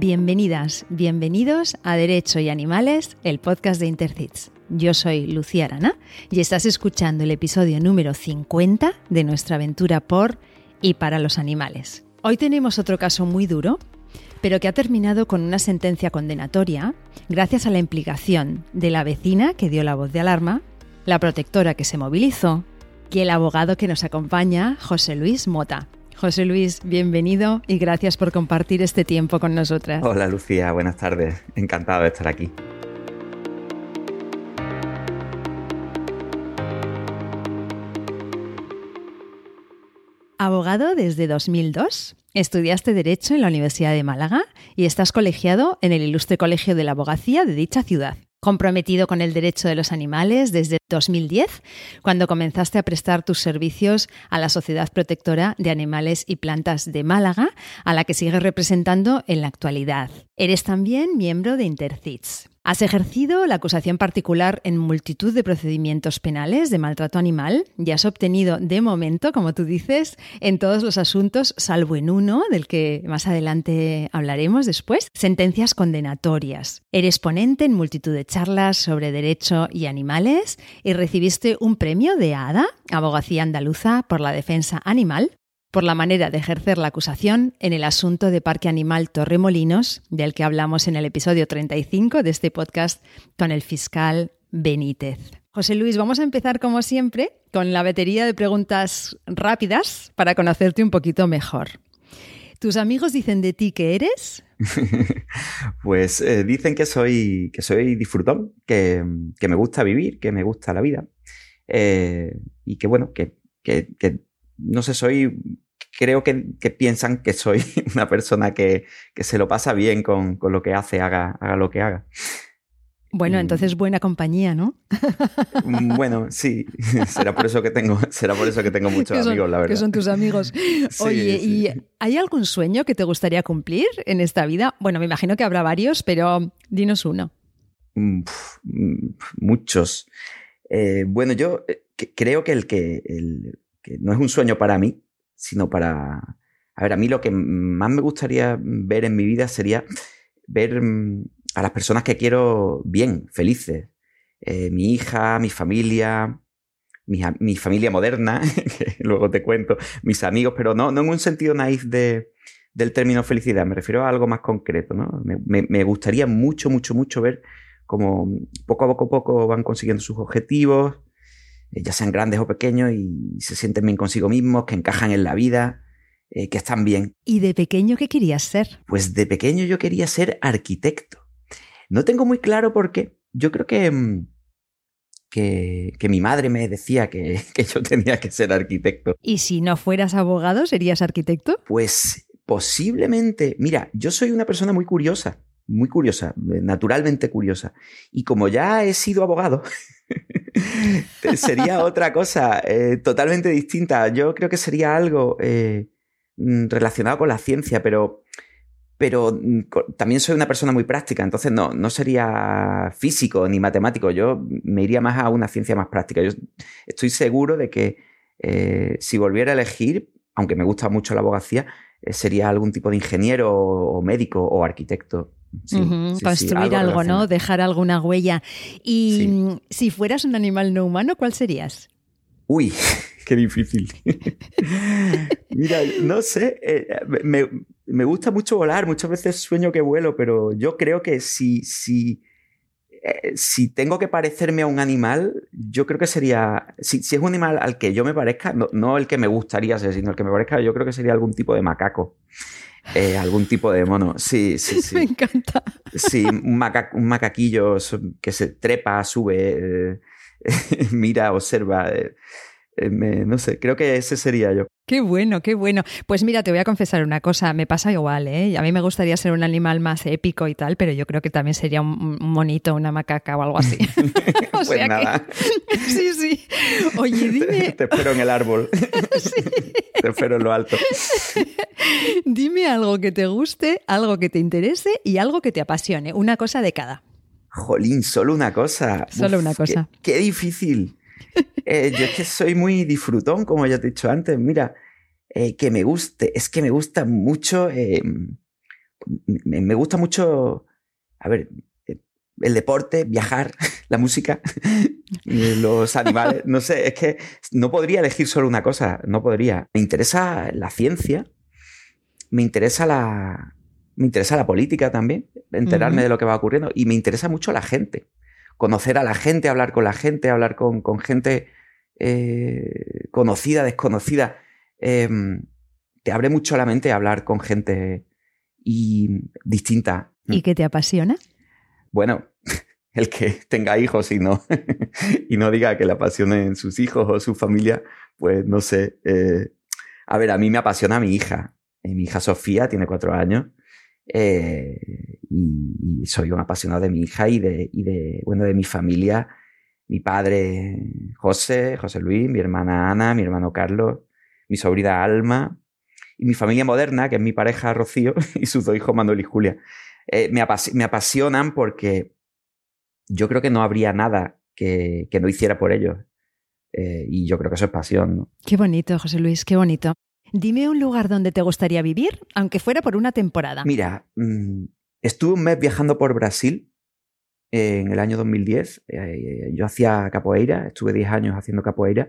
Bienvenidas, bienvenidos a Derecho y Animales, el podcast de Intercits. Yo soy Lucía Arana y estás escuchando el episodio número 50 de nuestra aventura por y para los animales. Hoy tenemos otro caso muy duro, pero que ha terminado con una sentencia condenatoria gracias a la implicación de la vecina que dio la voz de alarma, la protectora que se movilizó y el abogado que nos acompaña, José Luis Mota. José Luis, bienvenido y gracias por compartir este tiempo con nosotras. Hola Lucía, buenas tardes. Encantado de estar aquí. Abogado desde 2002, estudiaste Derecho en la Universidad de Málaga y estás colegiado en el Ilustre Colegio de la Abogacía de dicha ciudad comprometido con el derecho de los animales desde 2010, cuando comenzaste a prestar tus servicios a la Sociedad Protectora de Animales y Plantas de Málaga, a la que sigues representando en la actualidad. Eres también miembro de Intercits. Has ejercido la acusación particular en multitud de procedimientos penales de maltrato animal y has obtenido, de momento, como tú dices, en todos los asuntos, salvo en uno, del que más adelante hablaremos después, sentencias condenatorias. Eres ponente en multitud de charlas sobre derecho y animales y recibiste un premio de ADA, Abogacía Andaluza por la Defensa Animal, por la manera de ejercer la acusación en el asunto de Parque Animal Torremolinos, del que hablamos en el episodio 35 de este podcast con el fiscal Benítez. José Luis, vamos a empezar como siempre con la batería de preguntas rápidas para conocerte un poquito mejor. ¿Tus amigos dicen de ti que eres? pues eh, dicen que soy, que soy disfrutón, que, me gusta vivir, que me gusta la vida. Eh, y que bueno, que, que, que no sé, soy, creo que, piensan que soy una persona que, se lo pasa bien con, lo que hace, haga, haga lo que haga. Bueno, entonces buena compañía, ¿no? Mm, bueno, sí, será por eso que tengo, será por eso que tengo muchos amigos, la verdad. Que son tus amigos. Oye, ¿y hay algún sueño que te gustaría cumplir en esta vida? Bueno, me imagino que habrá varios, pero dinos uno. Mm, mm, muchos. Eh, bueno, yo eh, creo que el que el, no es un sueño para mí, sino para... A ver, a mí lo que más me gustaría ver en mi vida sería ver mm, a las personas que quiero bien, felices. Eh, mi hija, mi familia, mi, familia moderna, que luego te cuento, mis amigos, pero no, no en un sentido naif de, del término felicidad, me refiero a algo más concreto. ¿no? Me, me gustaría mucho, mucho, mucho ver cómo poco a poco, poco van consiguiendo sus objetivos, ya sean grandes o pequeños, y se sienten bien consigo mismos, que encajan en la vida, eh, que están bien. ¿Y de pequeño qué querías ser? Pues de pequeño yo quería ser arquitecto. No tengo muy claro por qué. Yo creo que, mm, que, que mi madre me decía que, que yo tenía que ser arquitecto. ¿Y si no fueras abogado, serías arquitecto? Pues posiblemente. Mira, yo soy una persona muy curiosa muy curiosa, naturalmente curiosa. Y como ya he sido abogado, sería otra cosa eh, totalmente distinta. Yo creo que sería algo eh, mm, relacionado con la ciencia, pero, pero mm, también soy una persona muy práctica, entonces no, no sería físico ni matemático. Yo me iría más a una ciencia más práctica. Yo estoy seguro de que eh, si volviera a elegir, aunque me gusta mucho la abogacía, sería algún tipo de ingeniero o médico o arquitecto. Construir algo, ¿no? Dejar alguna huella. Y si fueras un animal no humano, ¿cuál serías? Uy, qué difícil. Mira, no sé, eh, me, gusta mucho volar, muchas veces sueño que vuelo, pero yo creo que si, si, eh, si tengo que parecerme a un animal, yo creo que sería, si, es un animal al que yo me parezca, no, no, el que me gustaría ser, sino el que me parezca, yo creo que sería algún tipo de macaco. Eh, algún tipo de mono. Sí, sí, sí. Me encanta. Sí, un, macaquillo que se trepa, sube, eh, mira, observa. Eh, no sé, creo que ese sería yo. Qué bueno, qué bueno. Pues mira, te voy a confesar una cosa, me pasa igual, ¿eh? A mí me gustaría ser un animal más épico y tal, pero yo creo que también sería un monito, una macaca o algo así. o pues nada. sí, sí. Oye, dime... Te, espero en el árbol. Te espero en lo alto. dime algo que te guste, algo que te interese y algo que te apasione, una cosa de cada. Jolín, solo una cosa. Solo una cosa. qué difícil. Eh, yo es que soy muy disfrutón, como ya te he dicho antes. Mira, eh, que me guste, es que me gusta mucho. Eh, me, gusta mucho, a ver, el deporte, viajar, la música, los animales, no sé, es que no podría elegir solo una cosa, no podría. Me interesa la ciencia, me interesa la, me interesa la política también, enterarme de lo que va ocurriendo y me interesa mucho la gente, conocer a la gente, hablar con la gente, hablar con, con gente eh, conocida, desconocida. Em, te abre mucho la mente hablar con gente y distinta. ¿Y qué te apasiona? Bueno, el que tenga hijos y no, y no diga que le apasionen sus hijos o su familia, pues no sé. Eh, a ver, a mí me apasiona mi hija. Eh, mi hija Sofía tiene cuatro años eh, y, soy un apasionado de mi hija y de, y de, bueno, de mi familia. Mi padre José, José Luis, mi hermana Ana, mi hermano Carlos, mi sobrina Alma y mi familia moderna, que es mi pareja Rocío y sus dos hijos Manuel y Julia. Eh, me, apasionan porque yo creo que no habría nada que, no hiciera por ellos. Eh, y yo creo que eso es pasión. Qué bonito, José Luis, qué bonito. Dime un lugar donde te gustaría vivir, aunque fuera por una temporada. Mira, mm, estuve un mes viajando por Brasil en el año 2010. Eh, yo hacía capoeira, estuve 10 años haciendo capoeira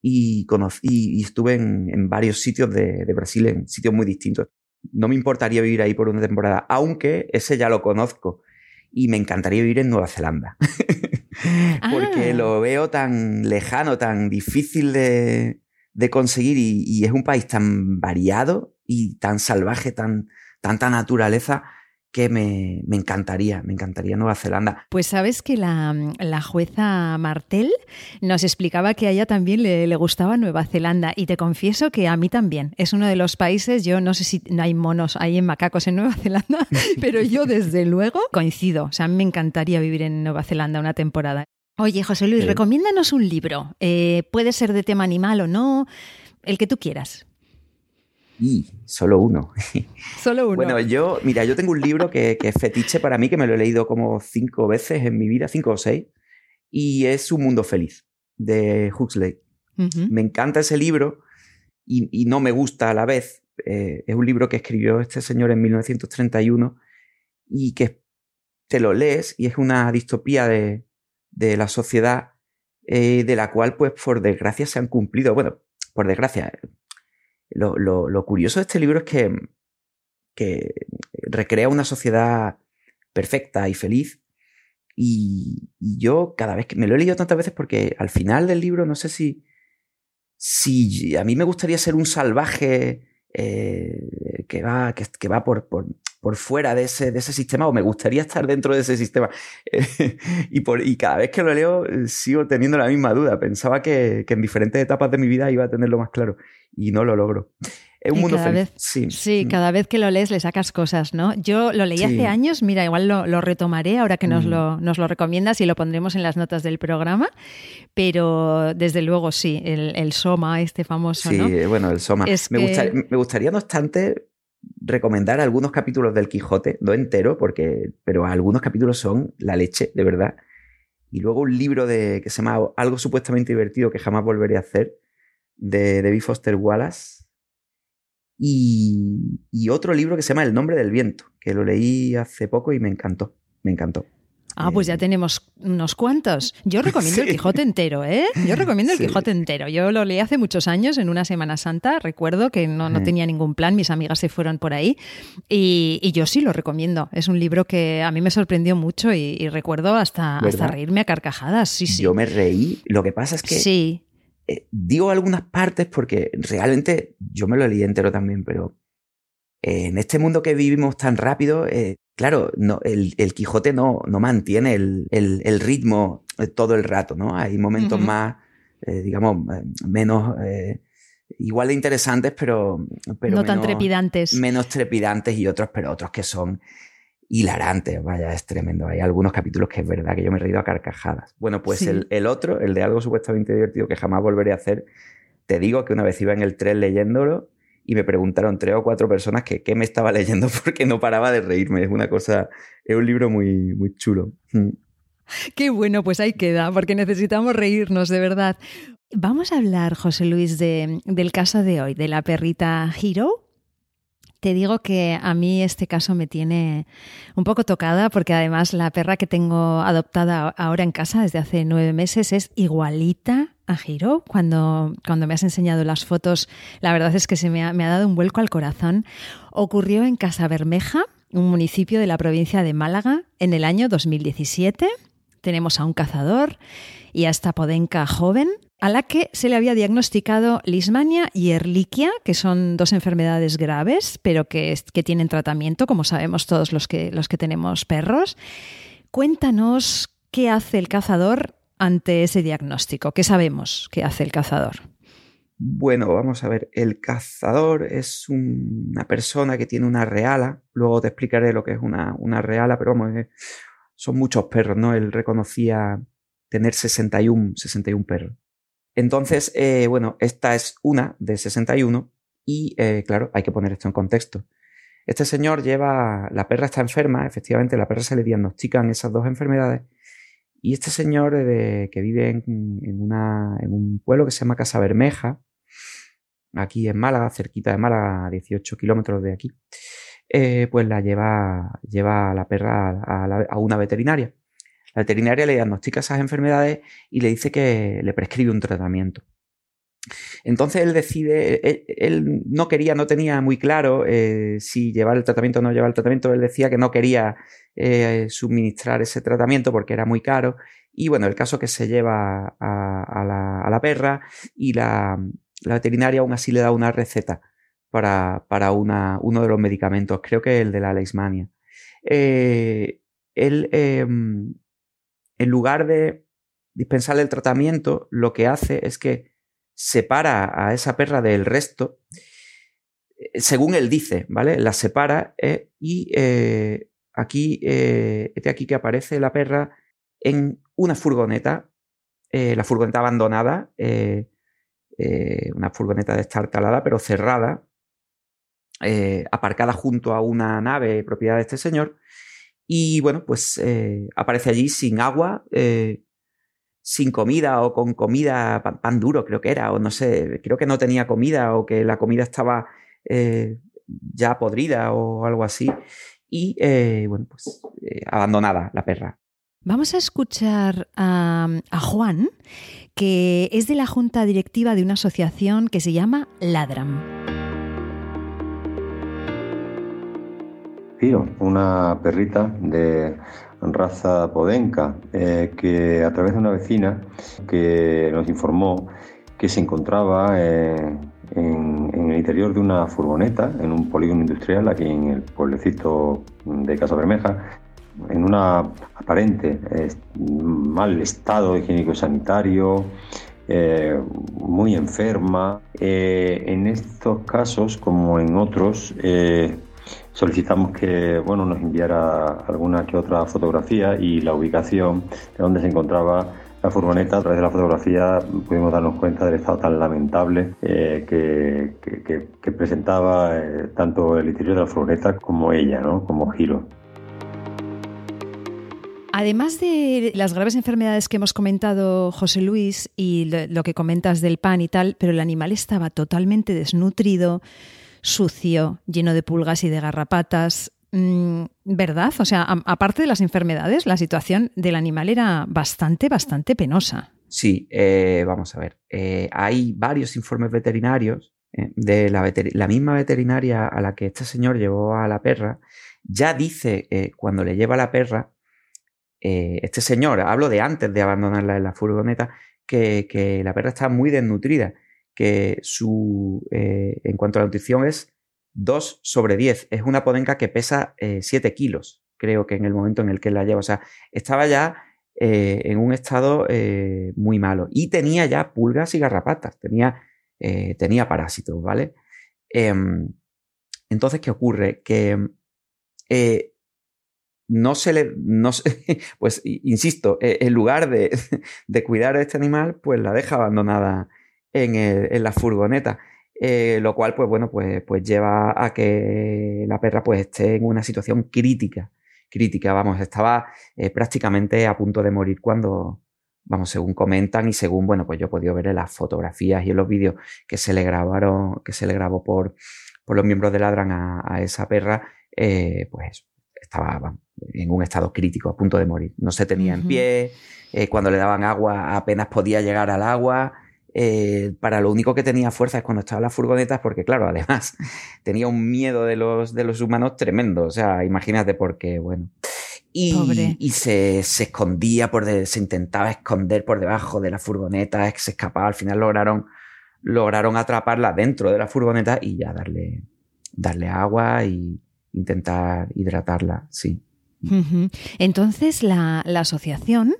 y, conocí, y estuve en, varios sitios de, Brasil, en sitios muy distintos. No me importaría vivir ahí por una temporada, aunque ese ya lo conozco y me encantaría vivir en Nueva Zelanda. Porque ah. lo veo tan lejano, tan difícil de, conseguir y, es un país tan variado y tan salvaje, tan tanta naturaleza que me, encantaría, me encantaría Nueva Zelanda. Pues sabes que la, jueza Martel nos explicaba que a ella también le, gustaba Nueva Zelanda y te confieso que a mí también. Es uno de los países, yo no sé si hay monos, hay en macacos en Nueva Zelanda, pero yo desde luego coincido. O sea, me encantaría vivir en Nueva Zelanda una temporada. Oye, José Luis, recomiéndanos un libro. Eh, puede ser de tema animal o no, el que tú quieras. Y solo uno. Solo uno. Bueno, yo, mira, yo tengo un libro que, es fetiche para mí, que me lo he leído como cinco veces en mi vida, cinco o seis, y es Un Mundo Feliz, de Huxley. Me encanta ese libro y, no me gusta a la vez. Eh, es un libro que escribió este señor en 1931 y que te lo lees y es una distopía de, la sociedad eh, de la cual, pues, por desgracia, se han cumplido, bueno, por desgracia, lo, curioso de este libro es que, que recrea una sociedad perfecta y feliz. Y, yo cada vez que me lo he leído tantas veces porque al final del libro no sé si, si a mí me gustaría ser un salvaje eh, que va, que, va por, por, fuera de ese, de ese sistema o me gustaría estar dentro de ese sistema. y, por, y cada vez que lo leo eh, sigo teniendo la misma duda. Pensaba que, que en diferentes etapas de mi vida iba a tenerlo más claro y no lo logro. Es un mundo Vez, sí. Mm. cada vez que lo lees le sacas cosas, ¿no? Yo lo leí hace años, mira, igual lo, retomaré ahora que nos, mm. lo, nos lo recomiendas y lo pondremos en las notas del programa, pero desde luego sí, el, Soma, este famoso, sí, ¿no? bueno, el Soma. me, gustaría, no obstante, recomendar algunos capítulos del Quijote, no entero, porque, pero algunos capítulos son la leche, de verdad. Y luego un libro de, que se llama Algo supuestamente divertido que jamás volveré a hacer, de David Foster Wallace. Y, y, otro libro que se llama El nombre del viento, que lo leí hace poco y me encantó, me encantó. Ah, pues ya eh, tenemos unos cuantos. Yo recomiendo el Quijote entero, ¿eh? Yo recomiendo el Quijote entero. Yo lo leí hace muchos años en una Semana Santa. Recuerdo que no, no tenía ningún plan, mis amigas se fueron por ahí. Y, y, yo sí lo recomiendo. Es un libro que a mí me sorprendió mucho y, recuerdo hasta, hasta reírme a carcajadas. Sí, sí. Yo me reí. Lo que pasa es que sí. Eh, digo algunas partes porque realmente yo me lo leí entero también, pero eh, en este mundo que vivimos tan rápido, eh, claro, no, el, Quijote no, no mantiene el, el, ritmo todo el rato, ¿no? Hay momentos más, digamos, menos, igual de interesantes, pero... pero no tan trepidantes. Menos trepidantes y otros, pero otros que son hilarante, vaya, es tremendo. Hay algunos capítulos que es verdad que yo me he reído a carcajadas. Bueno, pues el, otro, el de algo supuestamente divertido que jamás volveré a hacer, te digo que una vez iba en el tren leyéndolo y me preguntaron tres o cuatro personas que qué me estaba leyendo porque no paraba de reírme. Es una cosa, es un libro muy, muy chulo. Mm. Qué bueno, pues ahí queda, porque necesitamos reírnos, de verdad. Vamos a hablar, José Luis, de, del caso de hoy, de la perrita Hero, Te digo que a mí este caso me tiene un poco tocada porque además la perra que tengo adoptada ahora en casa desde hace nueve meses es igualita a. Cuando, cuando me has enseñado las fotos, la verdad es que se me ha, me ha dado un vuelco al corazón. Ocurrió en Casa Bermeja, un municipio de la provincia de Málaga, en el año 2017. Tenemos a un cazador y a esta podenca joven a la que se le había diagnosticado lismania y erliquia, que son dos enfermedades graves, pero que, que tienen tratamiento, como sabemos todos los que, los que tenemos perros. Cuéntanos qué hace el cazador ante ese diagnóstico. ¿Qué sabemos que hace el cazador? Bueno, vamos a ver, el cazador es una persona que tiene una reala, luego te explicaré lo que es una, una reala, pero vamos, son muchos perros, ¿no? Él reconocía tener 61, 61 perros. Entonces, eh, bueno, esta es una de 61 y, eh, claro, hay que poner esto en contexto. Este señor lleva, la perra está enferma, efectivamente, la perra se le diagnostican esas dos enfermedades y este señor eh, que vive en, un pueblo que se llama Casa Bermeja, aquí en Málaga, cerquita de Málaga, a 18 kilómetros de aquí, pues la lleva, lleva a la perra a, a una veterinaria. La veterinaria le diagnostica esas enfermedades y le dice que le prescribe un tratamiento. Entonces él decide, él, no quería, no tenía muy claro eh, si llevar el tratamiento o no llevar el tratamiento. Él decía que no quería eh, suministrar ese tratamiento porque era muy caro. Y bueno, el caso que se lleva a, la, perra y la, veterinaria aún así le da una receta para, uno de los medicamentos, creo que el de la leishmania. Eh, él em, en lugar de dispensarle el tratamiento, lo que hace es que separa a esa perra del resto, eh, según él dice, ¿vale? La separa eh, y eh, aquí, este aquí que aparece la perra en una furgoneta, la furgoneta abandonada, una furgoneta destartalada pero cerrada, aparcada junto a una nave propiedad de este señor, y bueno, pues aparece allí sin agua, sin comida o con comida, pan, duro creo que era, o no sé, creo que no tenía comida o que la comida estaba eh, ya podrida o algo así. Y bueno, pues abandonada la perra. Vamos a escuchar a, a, Juan, que es de la junta directiva de una asociación que se llama Ladram. una perrita de raza podenca, eh, que a través de una vecina que nos informó que se encontraba eh, en, el interior de una furgoneta, en un polígono industrial aquí en el pueblecito de Casa Bermeja, en una aparente eh, mal estado higiénico-sanitario, muy enferma. en estos casos, como en otros, solicitamos que bueno, nos enviara alguna que otra fotografía y la ubicación de donde se encontraba la furgoneta. A través de la fotografía pudimos darnos cuenta del estado tan lamentable eh, que, presentaba eh, tanto el interior de la furgoneta como ella, ¿no? como Giro. Además de las graves enfermedades que hemos comentado José Luis y lo que comentas del pan y tal, pero el animal estaba totalmente desnutrido, sucio, lleno de pulgas y de garrapatas. Mm, ¿Verdad? O sea, aparte de las enfermedades, la situación del animal era bastante, bastante penosa. Sí, eh, vamos a ver. Eh, hay varios informes veterinarios eh, de la, misma veterinaria a la que este señor llevó a la perra. Ya dice cuando le lleva a la perra, este señor, hablo de antes de abandonarla en la furgoneta, que, que la perra está muy desnutrida que su, eh, en cuanto a la nutrición es 2 sobre 10. Es una podenca que pesa 7 eh, kilos, creo que en el momento en el que la lleva. O sea, estaba ya eh, en un estado muy malo. Y tenía ya pulgas y garrapatas, tenía, tenía parásitos, ¿vale? Em, entonces, ¿qué ocurre? Que no se le, no pues insisto, en lugar de, de, cuidar a este animal, pues la deja abandonada en, la furgoneta. Eh, lo cual, pues bueno, pues, pues lleva a que la perra pues esté en una situación crítica. Crítica, vamos, estaba eh, prácticamente a punto de morir cuando, vamos, según comentan y según, bueno, pues yo he podido ver en las fotografías y en los vídeos que se le grabaron, que se le grabó por, por los miembros de Ladran a, esa perra, eh, pues estaba en un estado crítico, a punto de morir. No se tenía en pie, eh, cuando le daban agua apenas podía llegar al agua. Eh, para lo único que tenía fuerza es cuando estaba en las furgonetas, porque claro, además tenía un miedo de los, de los humanos tremendo. O sea, imagínate porque, bueno. Y, y se, se, escondía por se intentaba esconder por debajo de la furgoneta, se escapaba. Al final lograron, lograron atraparla dentro de la furgoneta y ya darle, darle agua y intentar hidratarla, sí. Entonces la, asociación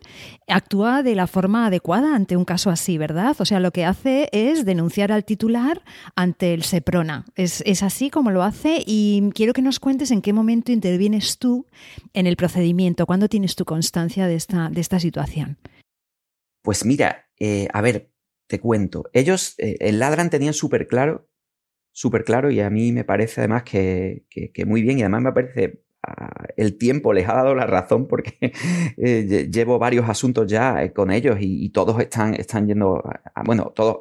actúa de la forma adecuada ante un caso así, ¿verdad? O sea, lo que hace es denunciar al titular ante el SEPRONA. Es, así como lo hace y quiero que nos cuentes en qué momento intervienes tú en el procedimiento, cuándo tienes tu constancia de esta, de esta situación. Pues mira, eh, a ver, te cuento. Ellos, eh, el Ladran tenían súper claro, súper claro y a mí me parece además que, que muy bien y además me parece el tiempo les ha dado la razón porque eh, llevo varios asuntos ya eh, con ellos y, todos están, están yendo, bueno, todos,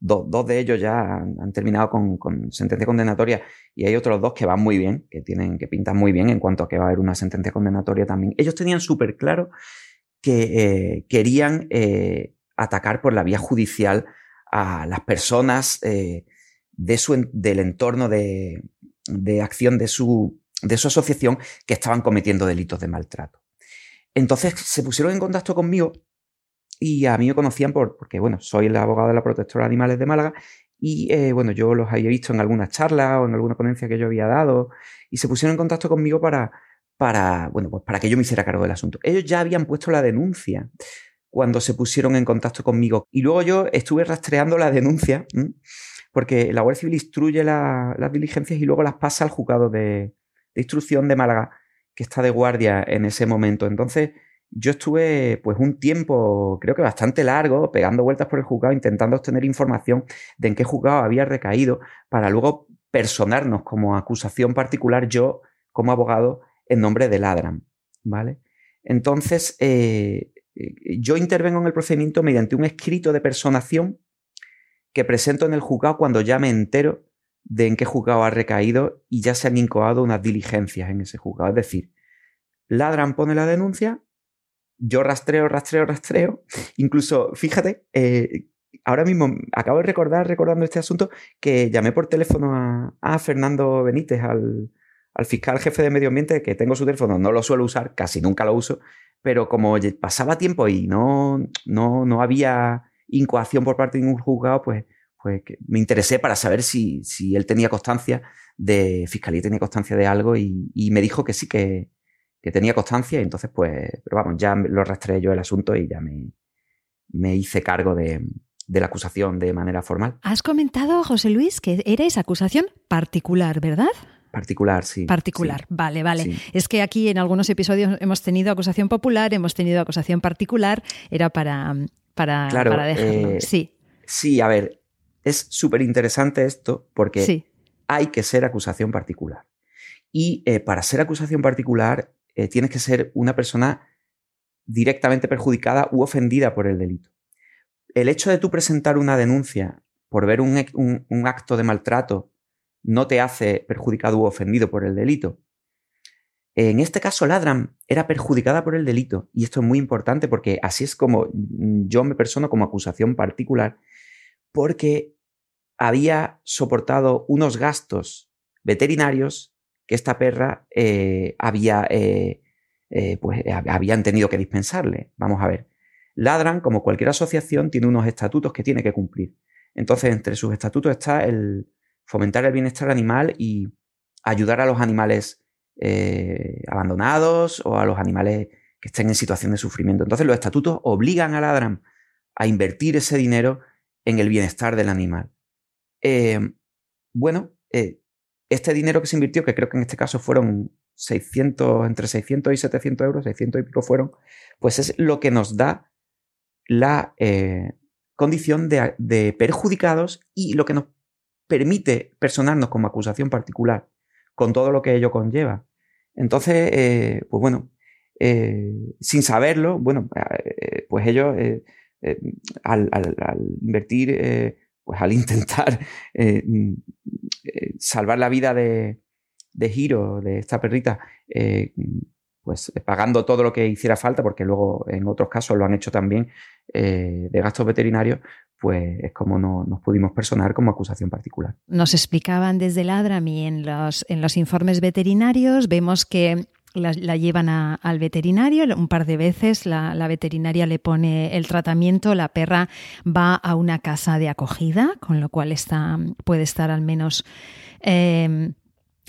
dos, de ellos ya han, terminado con, sentencia condenatoria y hay otros dos que van muy bien, que tienen, que pintan muy bien en cuanto a que va a haber una sentencia condenatoria también. Ellos tenían súper claro que eh, querían atacar por la vía judicial a las personas de su, del entorno de, de acción de su de su asociación que estaban cometiendo delitos de maltrato. Entonces se pusieron en contacto conmigo y a mí me conocían por, porque, bueno, soy el abogado de la protectora de animales de Málaga y, eh, bueno, yo los había visto en algunas charlas o en alguna ponencia que yo había dado y se pusieron en contacto conmigo para, para, bueno, pues para que yo me hiciera cargo del asunto. Ellos ya habían puesto la denuncia cuando se pusieron en contacto conmigo y luego yo estuve rastreando la denuncia porque la Guardia Civil instruye las diligencias y luego las pasa al juzgado de, de instrucción de Málaga que está de guardia en ese momento. Entonces, yo estuve pues un tiempo, creo que bastante largo, pegando vueltas por el juzgado, intentando obtener información de en qué juzgado había recaído, para luego personarnos como acusación particular yo como abogado en nombre de Ladram, ¿vale? Entonces, eh, yo intervengo en el procedimiento mediante un escrito de personación que presento en el juzgado cuando ya me entero de en qué juzgado ha recaído y ya se han incoado unas diligencias en ese juzgado. Es decir, Ladran pone la denuncia, yo rastreo, rastreo, rastreo. Incluso, fíjate, eh, ahora mismo acabo de recordar, recordando este asunto, que llamé por teléfono a, Fernando Benítez, al, fiscal jefe de medio ambiente, que tengo su teléfono, no lo suelo usar, casi nunca lo uso, pero como pasaba tiempo y no, no, no había incoación por parte de ningún juzgado, pues pues me interesé para saber si, él tenía constancia de fiscalía, tenía constancia de algo y, me dijo que sí, que, tenía constancia y entonces pues, pero vamos, ya lo rastreé yo el asunto y ya me, me hice cargo de, la acusación de manera formal. Has comentado, José Luis, que eres acusación particular, ¿verdad? Particular, sí. Particular, vale, vale. Es que aquí en algunos episodios hemos tenido acusación popular, hemos tenido acusación particular, era para, para, para dejarlo. Eh, sí. Sí, a ver, es súper interesante esto porque hay que ser acusación particular. Y eh, para ser acusación particular eh, tienes que ser una persona directamente perjudicada u ofendida por el delito. El hecho de tú presentar una denuncia por ver un, un acto de maltrato no te hace perjudicado u ofendido por el delito. En este caso, Ladram era perjudicada por el delito, y esto es muy importante porque así es como yo me persono como acusación particular, porque había soportado unos gastos veterinarios que esta perra eh, había, eh, eh, pues, habían tenido que dispensarle. Vamos a ver. Ladran, como cualquier asociación, tiene unos estatutos que tiene que cumplir. Entonces, entre sus estatutos está el fomentar el bienestar animal y ayudar a los animales abandonados o a los animales que estén en situación de sufrimiento. Entonces, los estatutos obligan a Ladran a invertir ese dinero en el bienestar del animal. Eh, bueno, eh, este dinero que se invirtió, que creo que en este caso fueron 600, entre 600 y 700 euros, 600 y pico fueron, pues es lo que nos da la eh, condición de, perjudicados y lo que nos permite personarnos como acusación particular, con todo lo que ello conlleva. Entonces, pues bueno, sin saberlo, bueno, pues ellos al, invertir, pues al intentar mm, salvar la vida de, de Giro, de esta perrita, pues pagando todo lo que hiciera falta, porque luego en otros casos lo han hecho también de gastos veterinarios, pues es como no, nos pudimos personar como acusación particular. Nos explicaban desde el ADRAMI en los, en los informes veterinarios, vemos que la, llevan al veterinario un par de veces, la, veterinaria le pone el tratamiento, la perra va a una casa de acogida, con lo cual está, puede estar al menos... Eh,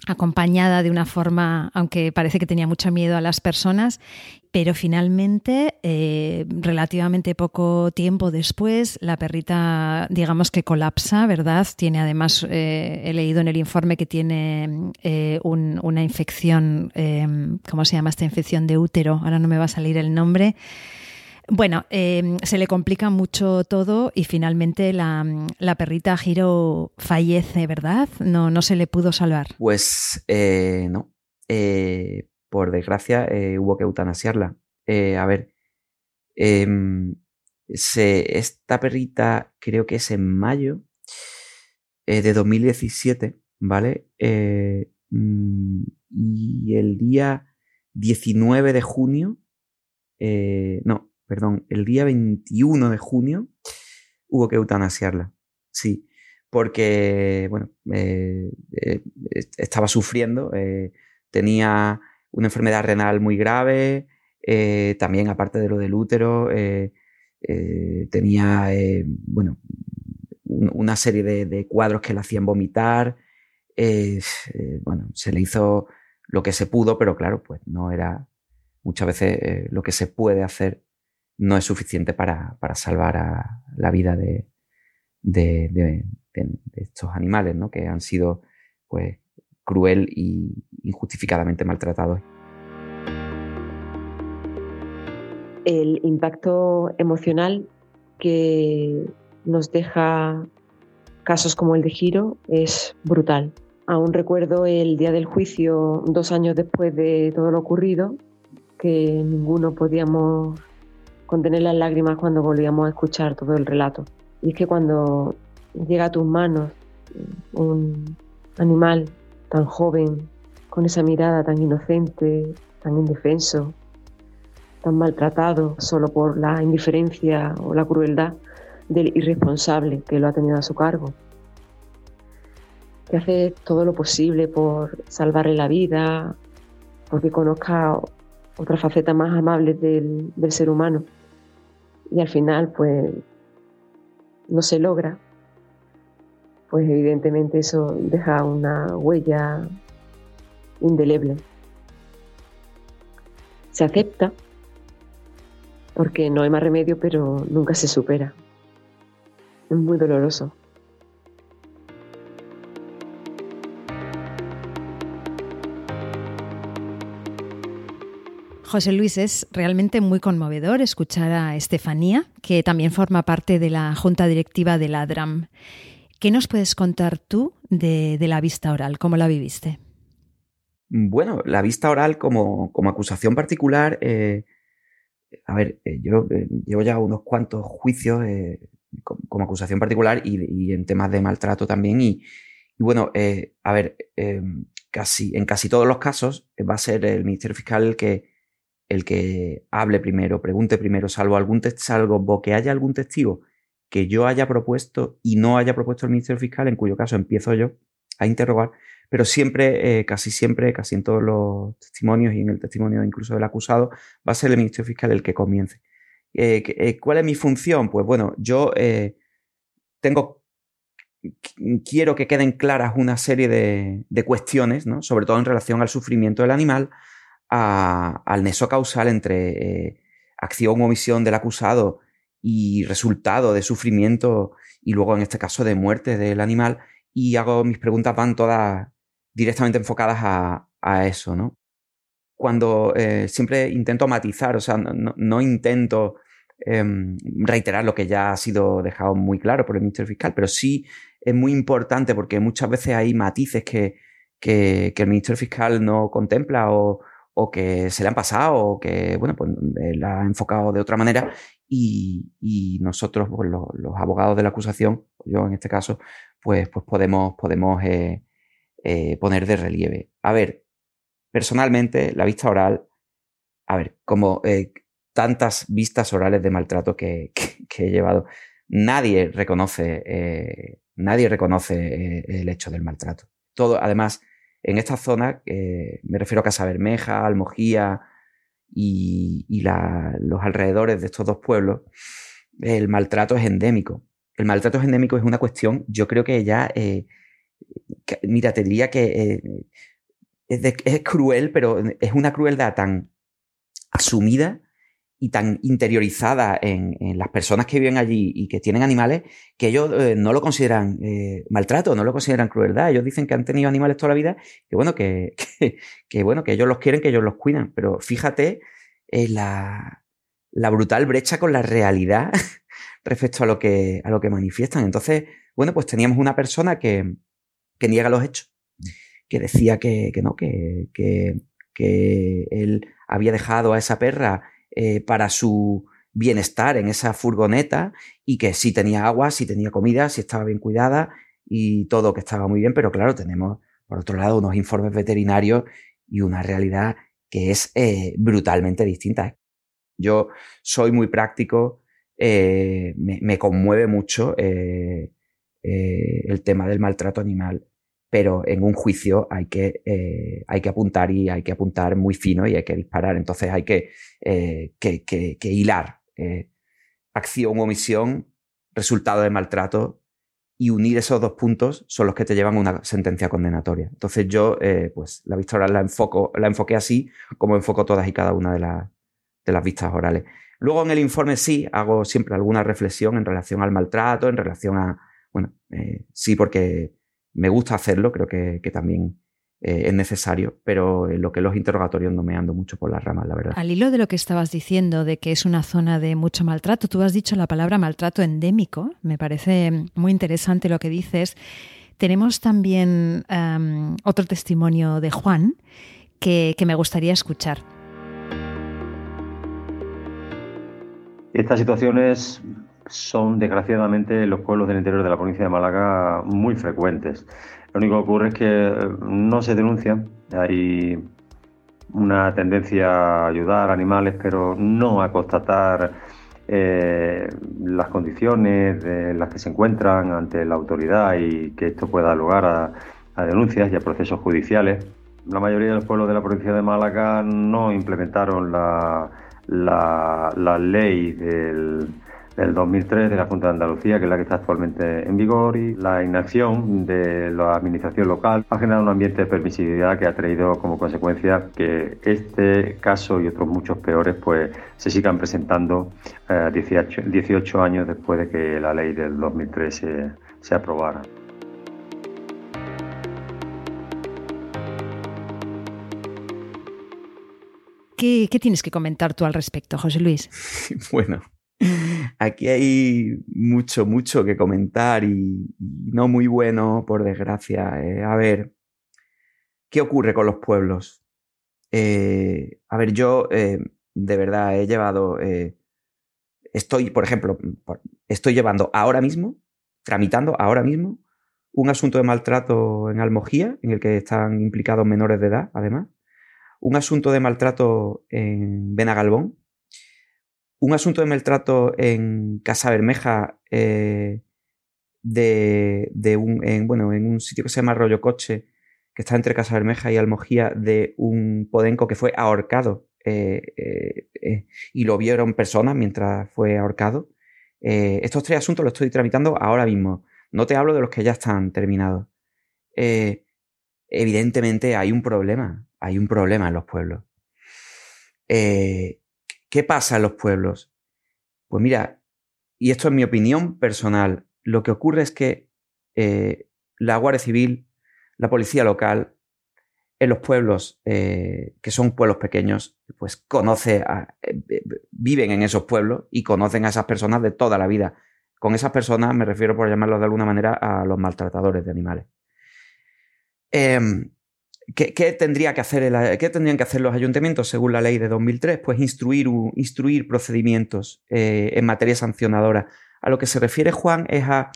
acompañada de una forma, aunque parece que tenía mucho miedo a las personas, pero finalmente, eh, relativamente poco tiempo después, la perrita, digamos que colapsa, ¿verdad? Tiene además, eh, he leído en el informe que tiene eh, una infección, ¿cómo se llama esta infección de útero? Ahora no me va a salir el nombre. Bueno, em, se le complica mucho todo y finalmente la, perrita Giro fallece, ¿verdad? No, no se le pudo salvar. Pues eh, no. Eh, por desgracia eh, hubo que eutanasiarla. a ver, em, esta perrita creo que es en mayo de 2017, ¿vale? Mm, y el día 19 de junio, no, perdón, el día 21 de junio hubo que eutanasiarla. Sí, porque, bueno, eh, eh, estaba sufriendo, eh, tenía una enfermedad renal muy grave, también aparte de lo del útero, tenía, bueno, una serie de, cuadros que la hacían vomitar, bueno, se le hizo lo que se pudo, pero claro, pues no era muchas veces lo que se puede hacer no es suficiente para, salvar a la vida de, de, estos animales, ¿no? que han sido pues, cruel y injustificadamente maltratados. El impacto emocional que nos deja casos como el de Giro es brutal. Aún recuerdo el día del juicio, dos años después de todo lo ocurrido, que ninguno podíamos contener las lágrimas cuando volvíamos a escuchar todo el relato. Y es que cuando llega a tus manos un animal tan joven, con esa mirada tan inocente, tan indefenso, tan maltratado solo por la indiferencia o la crueldad del irresponsable que lo ha tenido a su cargo, que hace todo lo posible por salvarle la vida, porque conozca otra faceta más amable del, del ser humano y al final pues no se logra, pues evidentemente eso deja una huella indeleble. Se acepta porque no hay más remedio, pero nunca se supera. Es muy doloroso. José Luis, es realmente muy conmovedor escuchar a Estefanía, que también forma parte de la junta directiva de la DRAM. ¿Qué nos puedes contar tú de, la vista oral? ¿Cómo la viviste? Bueno, la vista oral como, acusación particular, eh, a ver, eh, yo eh, llevo ya unos cuantos juicios como, acusación particular y, en temas de maltrato también. Y, y bueno, a ver, casi, en casi todos los casos va a ser el Ministerio Fiscal el que el que hable primero, pregunte primero, salvo algún salvo que haya algún testigo que yo haya propuesto y no haya propuesto el Ministerio Fiscal, en cuyo caso empiezo yo a interrogar, pero siempre, eh, casi siempre, casi en todos los testimonios y en el testimonio incluso del acusado, va a ser el Ministerio Fiscal el que comience. Eh, eh, ¿Cuál es mi función? Pues bueno, yo tengo, quiero que queden claras una serie de, de cuestiones, ¿no? sobre todo en relación al sufrimiento del animal, al nexo causal entre eh, acción o omisión del acusado y resultado de sufrimiento y luego en este caso de muerte del animal y hago mis preguntas van todas directamente enfocadas a, eso, ¿no? Cuando eh, siempre intento matizar, o sea, no, intento em, reiterar lo que ya ha sido dejado muy claro por el Ministerio Fiscal, pero sí es muy importante porque muchas veces hay matices que, que el Ministerio Fiscal no contempla o, o que se le han pasado o que, bueno, pues la ha enfocado de otra manera y, nosotros, pues, los, abogados de la acusación, yo en este caso, pues, pues podemos, podemos eh, eh, poner de relieve. A ver, personalmente, la vista oral, a ver, como eh, tantas vistas orales de maltrato que, he llevado, nadie reconoce, nadie reconoce el hecho del maltrato. Todo, además, en esta zona, me refiero a Casa Bermeja, Almojía, y, los alrededores de estos dos pueblos, el maltrato es endémico. El maltrato es endémico es una cuestión, yo creo que ya, eh, mira, te diría que eh, es, cruel, pero es una crueldad tan asumida y tan interiorizada en, las personas que viven allí y que tienen animales que ellos eh, no lo consideran eh, maltrato, no lo consideran crueldad. Ellos dicen que han tenido animales toda la vida, que bueno, que, que, bueno, que ellos los quieren, que ellos los cuidan. Pero fíjate eh, la, la, brutal brecha con la realidad respecto a lo que, a lo que manifiestan. Entonces, bueno, pues teníamos una persona que, que niega los hechos, que decía que, que no, que, que, que él había dejado a esa perra eh, para su bienestar en esa furgoneta y que sí tenía agua, sí tenía comida, sí estaba bien cuidada y todo que estaba muy bien, pero claro, tenemos por otro lado unos informes veterinarios y una realidad que es eh, brutalmente distinta. Yo soy muy práctico, eh, me, conmueve mucho el tema del maltrato animal pero en un juicio hay que, eh, hay que apuntar y hay que apuntar muy fino y hay que disparar. Entonces hay que, eh, que, hilar eh, acción, omisión, resultado de maltrato y unir esos dos puntos son los que te llevan a una sentencia condenatoria. Entonces yo, pues la vista oral la, enfoco, la enfoqué así como enfoco todas y cada una de, de las vistas orales. Luego en el informe sí hago siempre alguna reflexión en relación al maltrato, en relación a, bueno, sí porque me gusta hacerlo, creo que, también eh, es necesario, pero en lo que los interrogatorios no me ando mucho por las ramas, la verdad. Al hilo de lo que estabas diciendo, de que es una zona de mucho maltrato, tú has dicho la palabra maltrato endémico, me parece muy interesante lo que dices. Tenemos también otro testimonio de Juan que, que me gustaría escuchar. Estas situaciones son desgraciadamente en los pueblos del interior de la provincia de Málaga muy frecuentes. Lo único que ocurre es que no se denuncian, hay una tendencia a ayudar a animales, pero no a constatar eh, las condiciones en las que se encuentran ante la autoridad y que esto pueda dar lugar a, denuncias y a procesos judiciales. La mayoría de los pueblos de la provincia de Málaga no implementaron la ley del del 2003 de la Junta de Andalucía, que es la que está actualmente en vigor, y la inacción de la administración local ha generado un ambiente de permisividad que ha traído como consecuencia que este caso y otros muchos peores pues se sigan presentando 18, eh, 18, años después de que la ley del 2003 se, se aprobara. ¿Qué, ¿Qué, tienes que comentar tú al respecto, José Luis? bueno, Aquí hay mucho, mucho que comentar y, no muy bueno, por desgracia. Eh, a ver, ¿qué ocurre con los pueblos? Eh, a ver, yo eh, de verdad he llevado, estoy, por ejemplo, estoy llevando ahora mismo, tramitando ahora mismo, un asunto de maltrato en Almojía, en el que están implicados menores de edad, además, un asunto de maltrato en Benagalbón, un asunto de maltrato en Casa Bermeja eh, de, un, en, bueno, en un sitio que se llama Rollo Coche, que está entre Casa Bermeja y Almojía, de un podenco que fue ahorcado eh, eh, y lo vieron personas mientras fue ahorcado. estos tres asuntos los estoy tramitando ahora mismo. No te hablo de los que ya están terminados. evidentemente hay un problema, hay un problema en los pueblos. ¿Qué pasa en los pueblos? Pues mira, y esto es mi opinión personal, lo que ocurre es que eh, la Guardia Civil, la policía local, en los pueblos, eh, que son pueblos pequeños, pues conoce, eh, viven en esos pueblos y conocen a esas personas de toda la vida. Con esas personas me refiero, por llamarlo de alguna manera, a los maltratadores de animales. ¿Qué, tendría que hacer ¿qué, tendrían que hacer los ayuntamientos según la ley de 2003? Pues instruir, instruir procedimientos eh, en materia sancionadora. A lo que se refiere Juan es a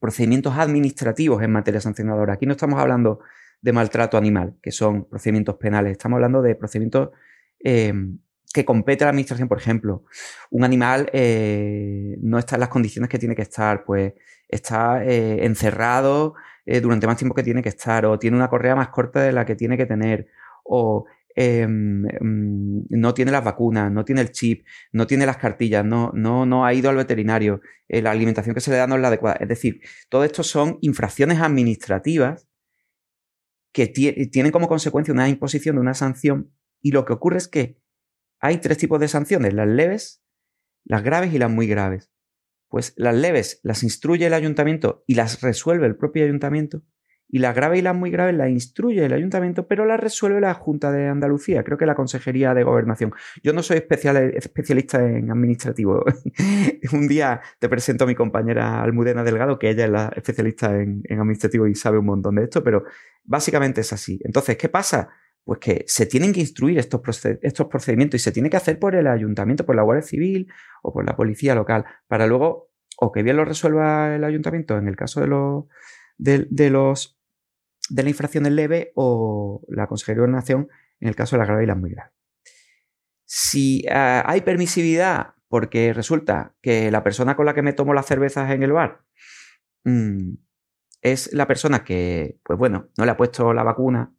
procedimientos administrativos en materia sancionadora. Aquí no estamos hablando de maltrato animal, que son procedimientos penales, estamos hablando de procedimientos eh, que compete a la administración, por ejemplo, un animal eh, no está en las condiciones que tiene que estar, pues está eh, durante más tiempo que tiene que estar, o tiene una correa más corta de la que tiene que tener, o em, mm, no tiene las vacunas, no tiene el chip, no tiene las cartillas, no, no, no ha ido al veterinario, la alimentación que se le da no es la adecuada. Es decir, todo esto son infracciones administrativas que tienen como consecuencia una imposición de una sanción y lo que ocurre es que hay tres tipos de sanciones, las leves, las graves y las muy graves. Pues las leves las instruye el ayuntamiento y las resuelve el propio ayuntamiento y las graves y las muy graves las instruye el ayuntamiento, pero las resuelve la Junta de Andalucía, creo que la Consejería de Gobernación. Yo no soy especialista en administrativo. un día te presento a mi compañera Almudena Delgado, que ella es la especialista en, en administrativo y sabe un montón de esto, pero básicamente es así. Entonces, ¿qué pasa? Pues que se tienen que instruir estos, estos procedimientos y se tiene que hacer por el ayuntamiento, por la Guardia Civil o por la policía local, para luego o que bien lo resuelva el ayuntamiento en el caso de los de, los de la infracción leve o la Consejería de Nación en el caso de la grave y las muy graves. Si ah, hay permisividad porque resulta que la persona con la que me tomo las cervezas en el bar mm, es la persona que, pues bueno, no le ha puesto la vacuna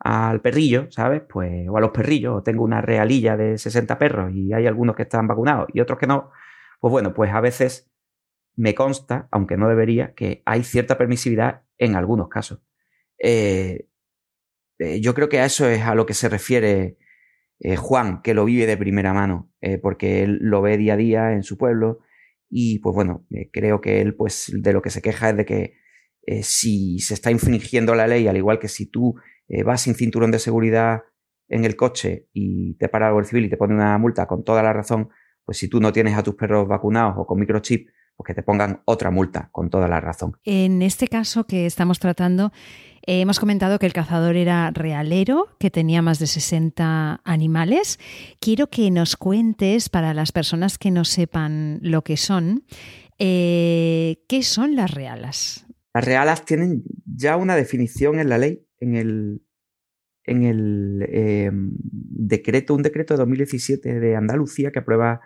al perrillo, ¿sabes? Pues, o a los perrillos, o tengo una realilla de 60 perros y hay algunos que están vacunados y otros que no, pues bueno, pues a veces me consta, aunque no debería, que hay cierta permisividad en algunos casos. Eh, eh, yo creo que a eso es a lo que se refiere eh, Juan, que lo vive de primera mano, porque él lo ve día a día en su pueblo y pues bueno, creo que él pues de lo que se queja es de que si se está infringiendo la ley, al igual que si tú eh, vas sin cinturón de seguridad en el coche y te para el civil y te pone una multa con toda la razón, pues si tú no tienes a tus perros vacunados o con microchip, pues que te pongan otra multa con toda la razón. En este caso que estamos tratando, eh, hemos comentado que el cazador era realero, que tenía más de 60 animales. Quiero que nos cuentes, para las personas que no sepan lo que son, eh, ¿qué son las realas? Las realas tienen ya una definición en la ley en el, en el em, decreto, un decreto de 2017 de Andalucía que aprueba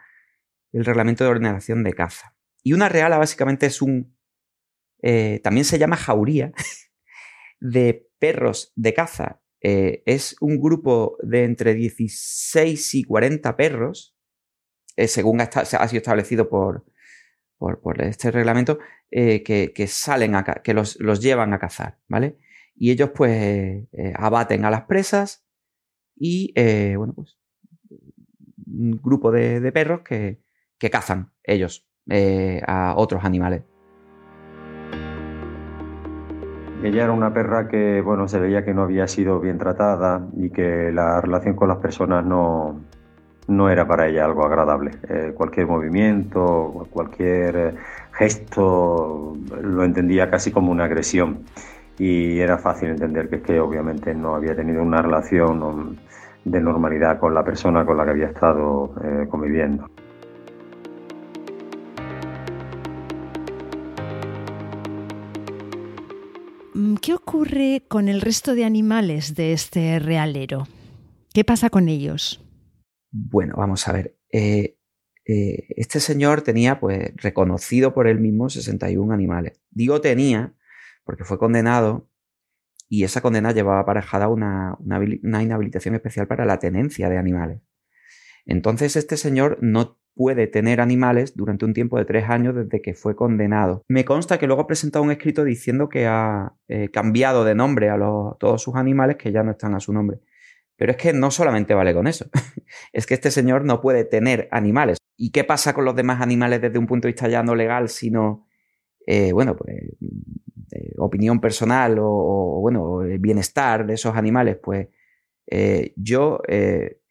el reglamento de ordenación de caza. Y una reala básicamente es un, eh, también se llama jauría, de perros de caza. Eh, es un grupo de entre 16 y 40 perros, eh, según ha, sido establecido por, por, este reglamento, que, que, salen a, que los, los llevan a cazar, ¿vale? Y ellos pues eh, abaten a las presas y eh, bueno pues un grupo de, perros que, cazan ellos eh, a otros animales. Ella era una perra que bueno se veía que no había sido bien tratada y que la relación con las personas no, no era para ella algo agradable. cualquier movimiento, cualquier gesto lo entendía casi como una agresión y era fácil entender que es que obviamente no había tenido una relación de normalidad con la persona con la que había estado eh, conviviendo. Mm, ¿Qué ocurre con el resto de animales de este realero? ¿Qué pasa con ellos? Bueno, vamos a ver. Eh, eh, este señor tenía, pues, reconocido por él mismo 61 animales. Digo tenía porque fue condenado y esa condena llevaba aparejada una, una, inhabilitación especial para la tenencia de animales. Entonces este señor no puede tener animales durante un tiempo de tres años desde que fue condenado. Me consta que luego ha presentado un escrito diciendo que ha eh, cambiado de nombre a todos sus animales que ya no están a su nombre. Pero es que no solamente vale con eso, es que este señor no puede tener animales. ¿Y qué pasa con los demás animales desde un punto de vista ya no legal, sino, eh, bueno, pues opinión personal o, bueno, el bienestar de esos animales, pues eh, yo eh,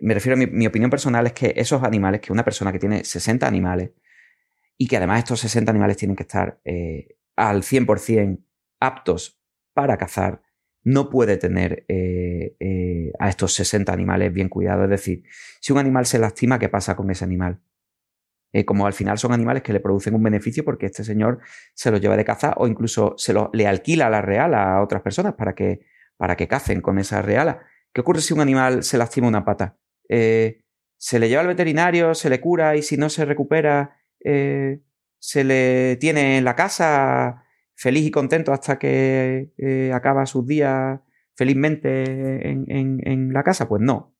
me refiero a mi, opinión personal es que esos animales, que una persona que tiene 60 animales y que además estos 60 animales tienen que estar eh, al 100% aptos para cazar, no puede tener eh, eh, a estos 60 animales bien cuidados. Es decir, si un animal se lastima, ¿qué pasa con ese animal? Eh, como al final son animales que le producen un beneficio porque este señor se los lleva de caza o incluso se lo, le alquila la reala a otras personas para que, para que cacen con esa reala. ¿Qué ocurre si un animal se lastima una pata? se le lleva al veterinario, se le cura y si no se recupera, se le tiene en la casa feliz y contento hasta que eh, acaba sus días felizmente en, la casa? Pues no.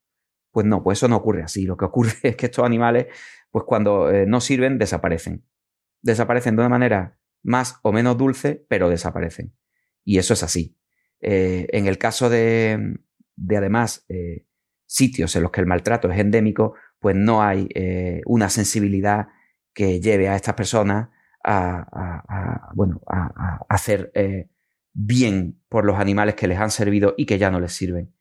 Pues no, pues eso no ocurre así. Lo que ocurre es que estos animales, pues cuando eh, no sirven, desaparecen. Desaparecen de una manera más o menos dulce, pero desaparecen. Y eso es así. Eh, en el caso de, de además, sitios en los que el maltrato es endémico, pues no hay una sensibilidad que lleve a estas personas a, bueno, a, hacer eh, bien por los animales que les han servido y que ya no les sirven.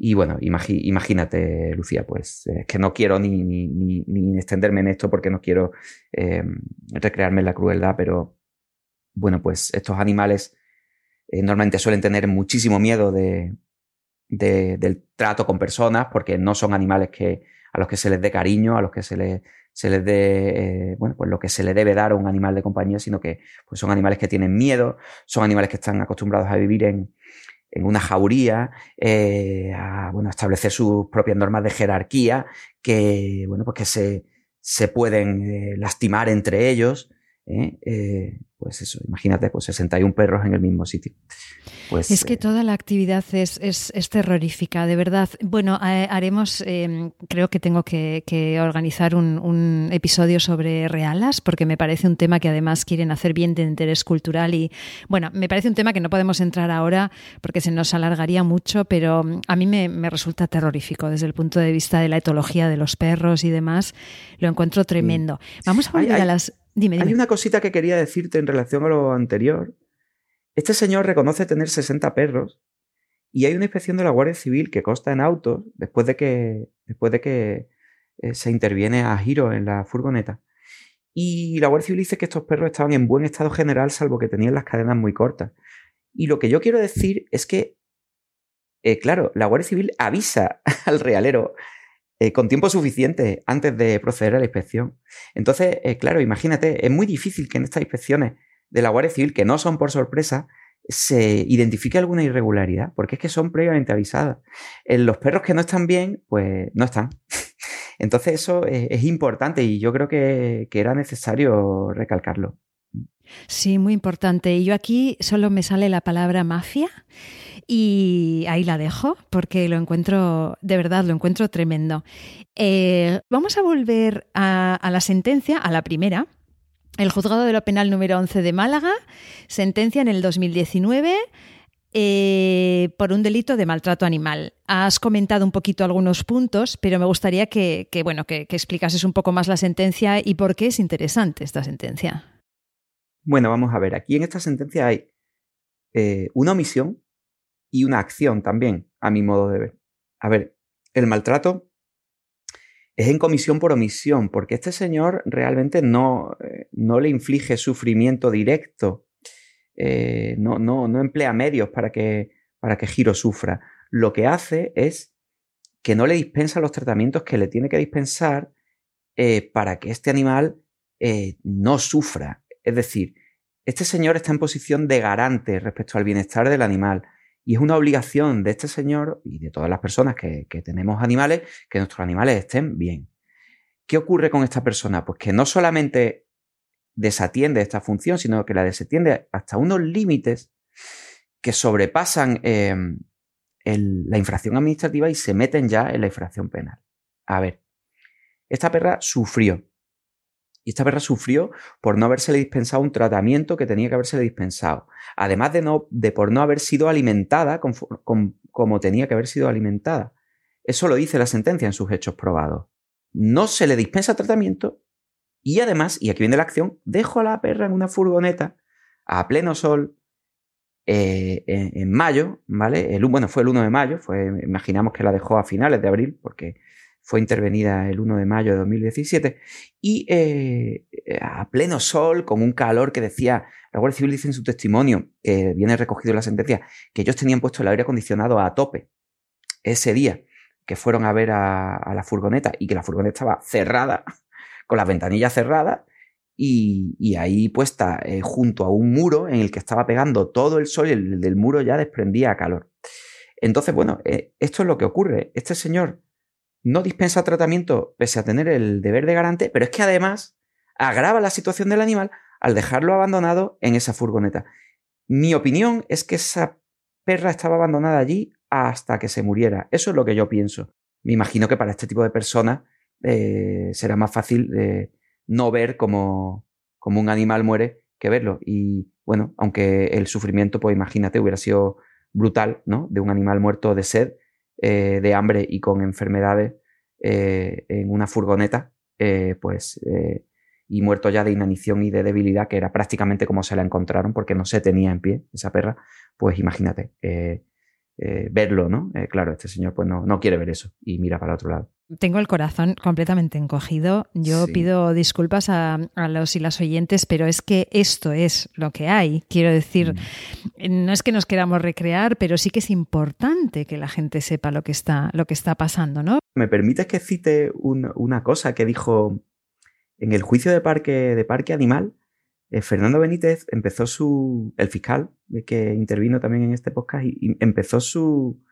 Y bueno, imagínate, Lucía, pues es que no quiero ni, ni, extenderme en esto porque no quiero eh, recrearme en la crueldad, pero bueno, pues estos animales eh, normalmente suelen tener muchísimo miedo de, del trato con personas porque no son animales que, a los que se les dé cariño, a los que se les se les dé, eh, bueno, pues lo que se le debe dar a un animal de compañía, sino que pues son animales que tienen miedo, son animales que están acostumbrados a vivir en, una jauría, eh, a bueno, establecer sus propias normas de jerarquía, que, bueno, pues que se, se pueden eh, lastimar entre ellos. Pues eso, imagínate, pues 61 perros en el mismo sitio. Pues, es que eh, toda la actividad es, es, terrorífica, de verdad. Bueno, haremos, em, creo que tengo que, organizar un, episodio sobre realas, porque me parece un tema que además quieren hacer bien de interés cultural y, bueno, me parece un tema que no podemos entrar ahora porque se nos alargaría mucho, pero mm, a mí me, resulta terrorífico desde el punto de vista de la etología de los perros y demás. Lo encuentro tremendo. Vamos a volver a las... Dime, Hay una cosita que quería decirte en relación a lo anterior este señor reconoce tener 60 perros y hay una inspección de la Guardia Civil que consta en autos después de que, después de que eh, se interviene a giro en la furgoneta. Y la Guardia Civil dice que estos perros estaban en buen estado general, salvo que tenían las cadenas muy cortas. Y lo que yo quiero decir es que, eh, claro, la Guardia Civil avisa al realero eh, con tiempo suficiente antes de proceder a la inspección. Entonces, claro, imagínate, es muy difícil que en estas inspecciones de la Guardia Civil, que no son por sorpresa, se identifique alguna irregularidad, porque es que son previamente avisadas. En los perros que no están bien, pues no están. Entonces eso es, importante y yo creo que, era necesario recalcarlo. Sí, muy importante. Y yo aquí solo me sale la palabra mafia y ahí la dejo porque lo encuentro, de verdad, lo encuentro tremendo. Eh, vamos a volver a la sentencia, a la primera, el juzgado de lo penal número 11 de Málaga sentencia en el 2019 eh, por un delito de maltrato animal. Has comentado un poquito algunos puntos, pero me gustaría que, bueno, que, explicases un poco más la sentencia y por qué es interesante esta sentencia. Bueno, vamos a ver. Aquí en esta sentencia hay eh, una omisión y una acción también, a mi modo de ver. A ver, el maltrato es en comisión por omisión, porque este señor realmente no, eh, no le inflige sufrimiento directo, eh, no, no, no, emplea medios para que, para que Giro sufra. Lo que hace es que no le dispensa los tratamientos que le tiene que dispensar para que este animal no sufra. Es decir, este señor está en posición de garante respecto al bienestar del animal. Y es una obligación de este señor y de todas las personas que, tenemos animales que nuestros animales estén bien. ¿Qué ocurre con esta persona? Pues que no solamente desatiende esta función, sino que la desatiende hasta unos límites que sobrepasan em, la infracción administrativa y se meten ya en la infracción penal. A ver, esta perra sufrió y esta perra sufrió por no haberse dispensado un tratamiento que tenía que haberse dispensado. Además de, no, por no haber sido alimentada como tenía que haber sido alimentada. Eso lo dice la sentencia en sus hechos probados. No se le dispensa tratamiento y además, y aquí viene la acción, dejo a la perra en una furgoneta a pleno sol eh, en, mayo, ¿vale? El, bueno, fue el 1 de mayo, fue, imaginamos que la dejó a finales de abril porque fue intervenida el 1 de mayo de 2017, y eh, a pleno sol, con un calor que decía, la Guardia Civil dice en su testimonio, que viene recogido en la sentencia, que ellos tenían puesto el aire acondicionado a tope ese día que fueron a ver a, la furgoneta y que la furgoneta estaba cerrada, con las ventanillas cerradas, y, ahí puesta eh, junto a un muro en el que estaba pegando todo el sol y el del muro ya desprendía calor. Entonces, bueno, eh, esto es lo que ocurre. Este señor no dispensa tratamiento pese a tener el deber de garante, pero es que además agrava la situación del animal al dejarlo abandonado en esa furgoneta. Mi opinión es que esa perra estaba abandonada allí hasta que se muriera. Eso es lo que yo pienso. Me imagino que para este tipo de personas eh, será más fácil eh, no ver cómo, un animal muere que verlo. Y bueno, aunque el sufrimiento, pues imagínate, hubiera sido brutal, ¿no? De un animal muerto de sed, eh, de hambre y con enfermedades en una furgoneta, pues, y muerto ya de inanición y de debilidad, que era prácticamente como se la encontraron, porque no se tenía en pie esa perra, pues imagínate. Eh, verlo, ¿no? Eh, claro, este señor pues no, no, quiere ver eso y mira para otro lado. Tengo el corazón completamente encogido. Yo pido disculpas a, los y las oyentes, pero es que esto es lo que hay. Quiero decir, mm. no es que nos queramos recrear, pero sí que es importante que la gente sepa lo que está, lo que está pasando, ¿no? ¿Me permites que cite una cosa que dijo en el juicio de parque, de parque animal? Eh, Fernando Benítez empezó su, el fiscal que intervino también en este podcast, y, empezó su,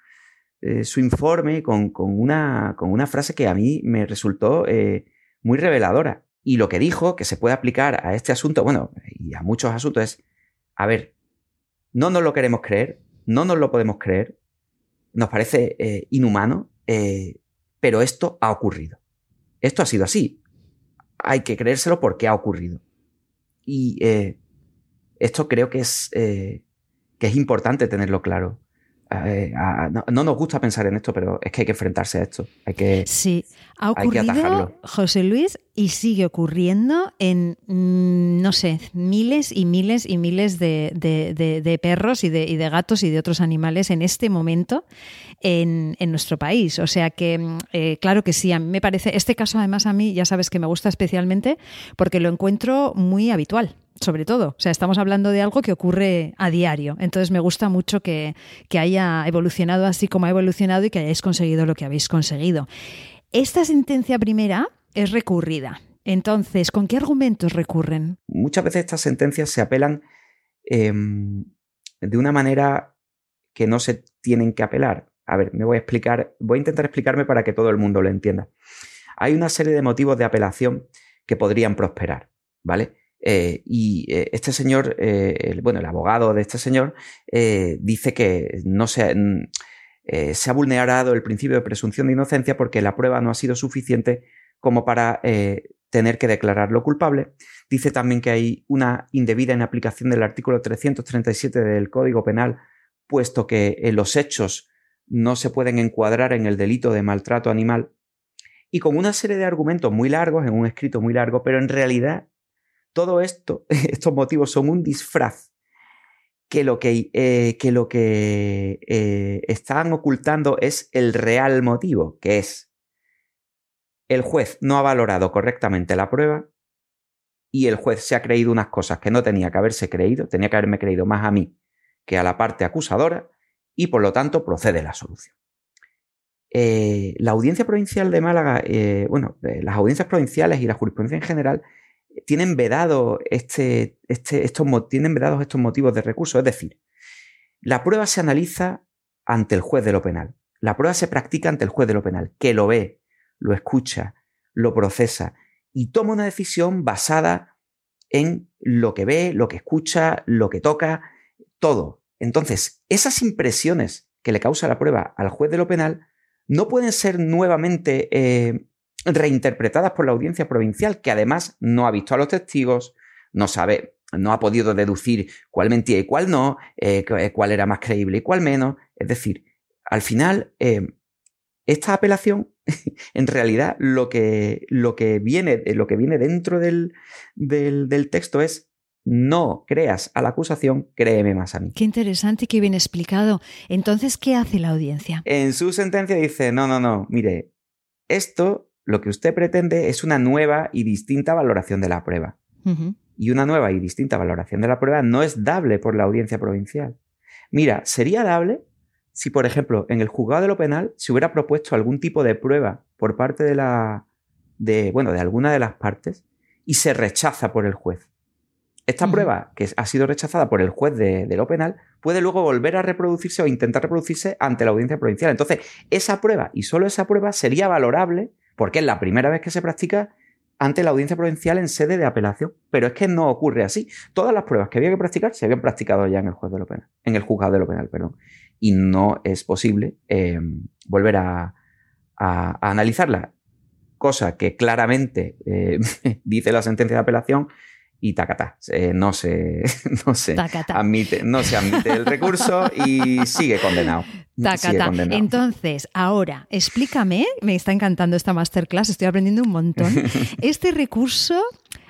eh, su informe con, una, con, una, frase que a mí me resultó eh, muy reveladora. Y lo que dijo, que se puede aplicar a este asunto, bueno, y a muchos asuntos, es, a ver, no nos lo queremos creer, no nos lo podemos creer, nos parece inhumano, pero esto ha ocurrido. Esto ha sido así. Hay que creérselo porque ha ocurrido. Y eh, esto creo que es, eh, que es importante tenerlo claro. Eh, no, nos gusta pensar en esto, pero es que hay que enfrentarse a esto. Hay que, sí, ha ocurrido, José Luis, y sigue ocurriendo en, mm, no sé, miles y miles y miles de, perros y, y de, gatos y de otros animales en este momento en, nuestro país. O sea que, mm, claro que sí, a mí me parece, este caso además a mí ya sabes que me gusta especialmente porque lo encuentro muy habitual sobre todo. O sea, estamos hablando de algo que ocurre a diario. Entonces me gusta mucho que, haya evolucionado así como ha evolucionado y que hayáis conseguido lo que habéis conseguido. Esta sentencia primera es recurrida. Entonces, ¿con qué argumentos recurren? Muchas veces estas sentencias se apelan em, de una manera que no se tienen que apelar. A ver, me voy a explicar, voy a intentar explicarme para que todo el mundo lo entienda. Hay una serie de motivos de apelación que podrían prosperar, ¿vale? Eh, y eh, este señor, eh, bueno, el abogado de este señor, dice que no se, se, ha vulnerado el principio de presunción de inocencia porque la prueba no ha sido suficiente como para tener que declararlo culpable. Dice también que hay una indebida en aplicación del artículo 337 del Código Penal, puesto que los hechos no se pueden encuadrar en el delito de maltrato animal. Y con una serie de argumentos muy largos, en un escrito muy largo, pero en realidad todo esto, estos motivos son un disfraz que lo que, eh, eh, están ocultando es el real motivo, que es el juez no ha valorado correctamente la prueba y el juez se ha creído unas cosas que no tenía que haberse creído, tenía que haberme creído más a mí que a la parte acusadora y por lo tanto procede la solución. Eh, la audiencia provincial de Málaga, bueno, las audiencias provinciales y la jurisprudencia en general tienen vedado este, este, estos, tienen vedados estos motivos de recurso. Es decir, la prueba se analiza ante el juez de lo penal. La prueba se practica ante el juez de lo penal, que lo ve, lo escucha, lo procesa y toma una decisión basada en lo que ve, lo que escucha, lo que toca, todo. Entonces, esas impresiones que le causa la prueba al juez de lo penal no pueden ser nuevamente eh, reinterpretadas por la audiencia provincial, que además no ha visto a los testigos, no sabe, no ha podido deducir cuál mentía y cuál no, eh, eh, cuál era más creíble y cuál menos. Es decir, al final, eh, esta apelación, en realidad, lo que, lo que, viene, lo que viene dentro del, del, del texto es no creas a la acusación, créeme más a mí. Qué interesante y qué bien explicado. Entonces, ¿qué hace la audiencia? En su sentencia dice, no, no, no, mire, esto lo que usted pretende es una nueva y distinta valoración de la prueba. Y una nueva y distinta valoración de la prueba no es dable por la audiencia provincial. Mira, sería dable si, por ejemplo, en el juzgado de lo penal se hubiera propuesto algún tipo de prueba por parte de la. de, bueno, de alguna de las partes y se rechaza por el juez. Esta prueba, que ha sido rechazada por el juez de, lo penal, puede luego volver a reproducirse o intentar reproducirse ante la audiencia provincial. Entonces, esa prueba y solo esa prueba sería valorable porque es la primera vez que se practica ante la audiencia provincial en sede de apelación. Pero es que no ocurre así. Todas las pruebas que había que practicar se habían practicado ya en el juez de lo penal, en el juzgado de lo penal, perdón. Y no es posible eh, volver a, analizarla. Cosa que claramente eh, dice la sentencia de apelación y tacatá. Eh, no, se, no, se admite, no se admite el recurso y sigue condenado. Entonces, ahora, explícame, me está encantando esta masterclass, estoy aprendiendo un montón. Este recurso,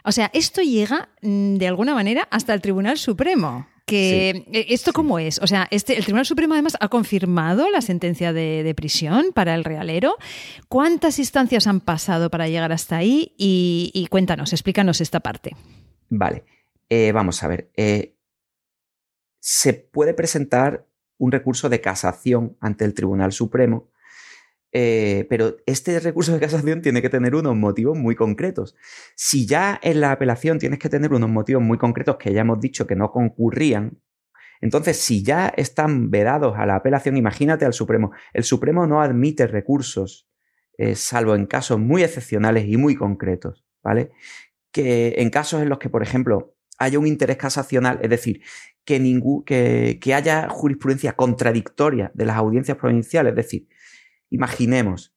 o sea, esto llega mm, de alguna manera hasta el Tribunal Supremo. Que, eh, ¿Esto cómo es? O sea, este, el Tribunal Supremo además ha confirmado la sentencia de, prisión para el realero. ¿Cuántas instancias han pasado para llegar hasta ahí? y cuéntanos, explícanos esta parte. Vale, eh, vamos a ver. Eh, se puede presentar un recurso de casación ante el Tribunal Supremo, eh, pero este recurso de casación tiene que tener unos motivos muy concretos. Si ya en la apelación tienes que tener unos motivos muy concretos que ya hemos dicho que no concurrían, entonces si ya están vedados a la apelación, imagínate al Supremo. El Supremo no admite recursos, salvo en casos muy excepcionales y muy concretos, ¿vale? Que en casos en los que, por ejemplo, haya un interés casacional, es decir, que, que, haya jurisprudencia contradictoria de las audiencias provinciales, es decir, imaginemos,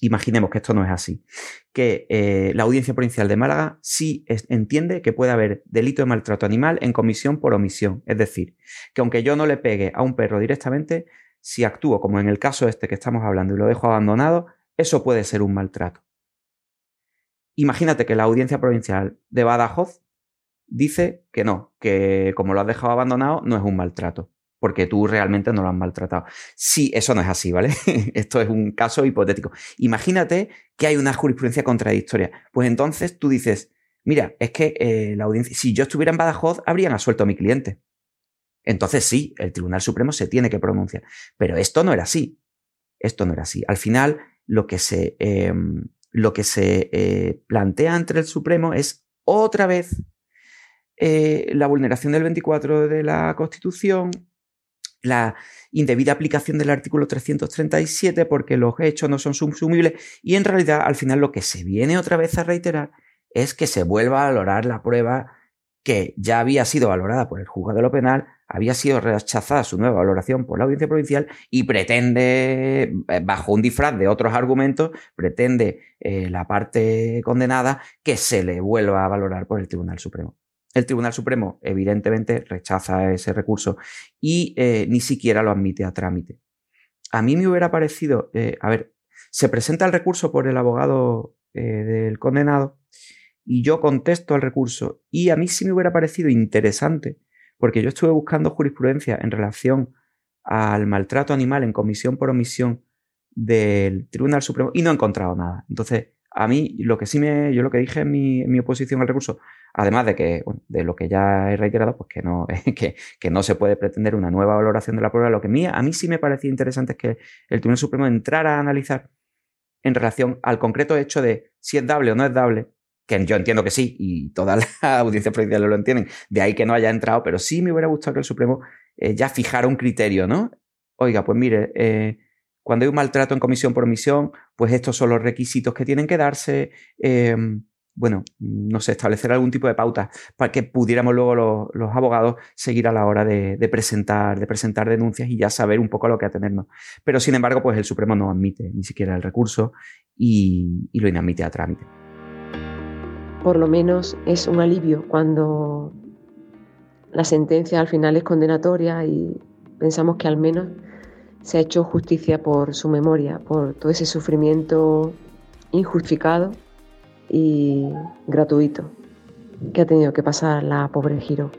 imaginemos que esto no es así, que eh, la audiencia provincial de Málaga sí entiende que puede haber delito de maltrato animal en comisión por omisión, es decir, que aunque yo no le pegue a un perro directamente, si actúo como en el caso este que estamos hablando y lo dejo abandonado, eso puede ser un maltrato. Imagínate que la audiencia provincial de Badajoz dice que no, que como lo has dejado abandonado no es un maltrato, porque tú realmente no lo has maltratado. Sí, eso no es así, ¿vale? Esto es un caso hipotético. Imagínate que hay una jurisprudencia contradictoria. Pues entonces tú dices, mira, es que eh, la audiencia, si yo estuviera en Badajoz, habrían asuelto a mi cliente. Entonces sí, el Tribunal Supremo se tiene que pronunciar. Pero esto no era así. Esto no era así. Al final, lo que se, em, lo que se eh, plantea ante el Supremo es otra vez eh, la vulneración del 24 de la Constitución, la indebida aplicación del artículo 337 porque los hechos no son subsumibles y en realidad al final lo que se viene otra vez a reiterar es que se vuelva a valorar la prueba que ya había sido valorada por el juzgado de lo penal, había sido rechazada su nueva valoración por la audiencia provincial y pretende, eh, bajo un disfraz de otros argumentos, pretende eh, la parte condenada que se le vuelva a valorar por el Tribunal Supremo. El Tribunal Supremo, evidentemente, rechaza ese recurso y eh, ni siquiera lo admite a trámite. A mí me hubiera parecido, a ver, se presenta el recurso por el abogado del condenado y yo contesto al recurso. Y a mí sí me hubiera parecido interesante, porque yo estuve buscando jurisprudencia en relación al maltrato animal en comisión por omisión del Tribunal Supremo y no he encontrado nada. Entonces, a mí lo que sí me, yo lo que dije en mi, oposición al recurso, además de que, de lo que ya he reiterado, pues que no, que, que, no se puede pretender una nueva valoración de la prueba, lo que mía, a mí sí me parecía interesante es que el Tribunal Supremo entrara a analizar en relación al concreto hecho de si es dable o no es dable que yo entiendo que sí, y todas las audiencias provinciales lo entienden, de ahí que no haya entrado, pero sí me hubiera gustado que el Supremo eh, ya fijara un criterio, ¿no? Oiga, pues mire, eh, cuando hay un maltrato en comisión por omisión, pues estos son los requisitos que tienen que darse. Em, bueno, no sé, establecer algún tipo de pauta para que pudiéramos luego los, abogados seguir a la hora de, presentar, de presentar denuncias y ya saber un poco a lo que atenernos. Pero sin embargo, pues el Supremo no admite ni siquiera el recurso y lo inadmite a trámite por lo menos es un alivio cuando la sentencia al final es condenatoria y pensamos que al menos se ha hecho justicia por su memoria, por todo ese sufrimiento injustificado y gratuito que ha tenido que pasar la pobre Giro.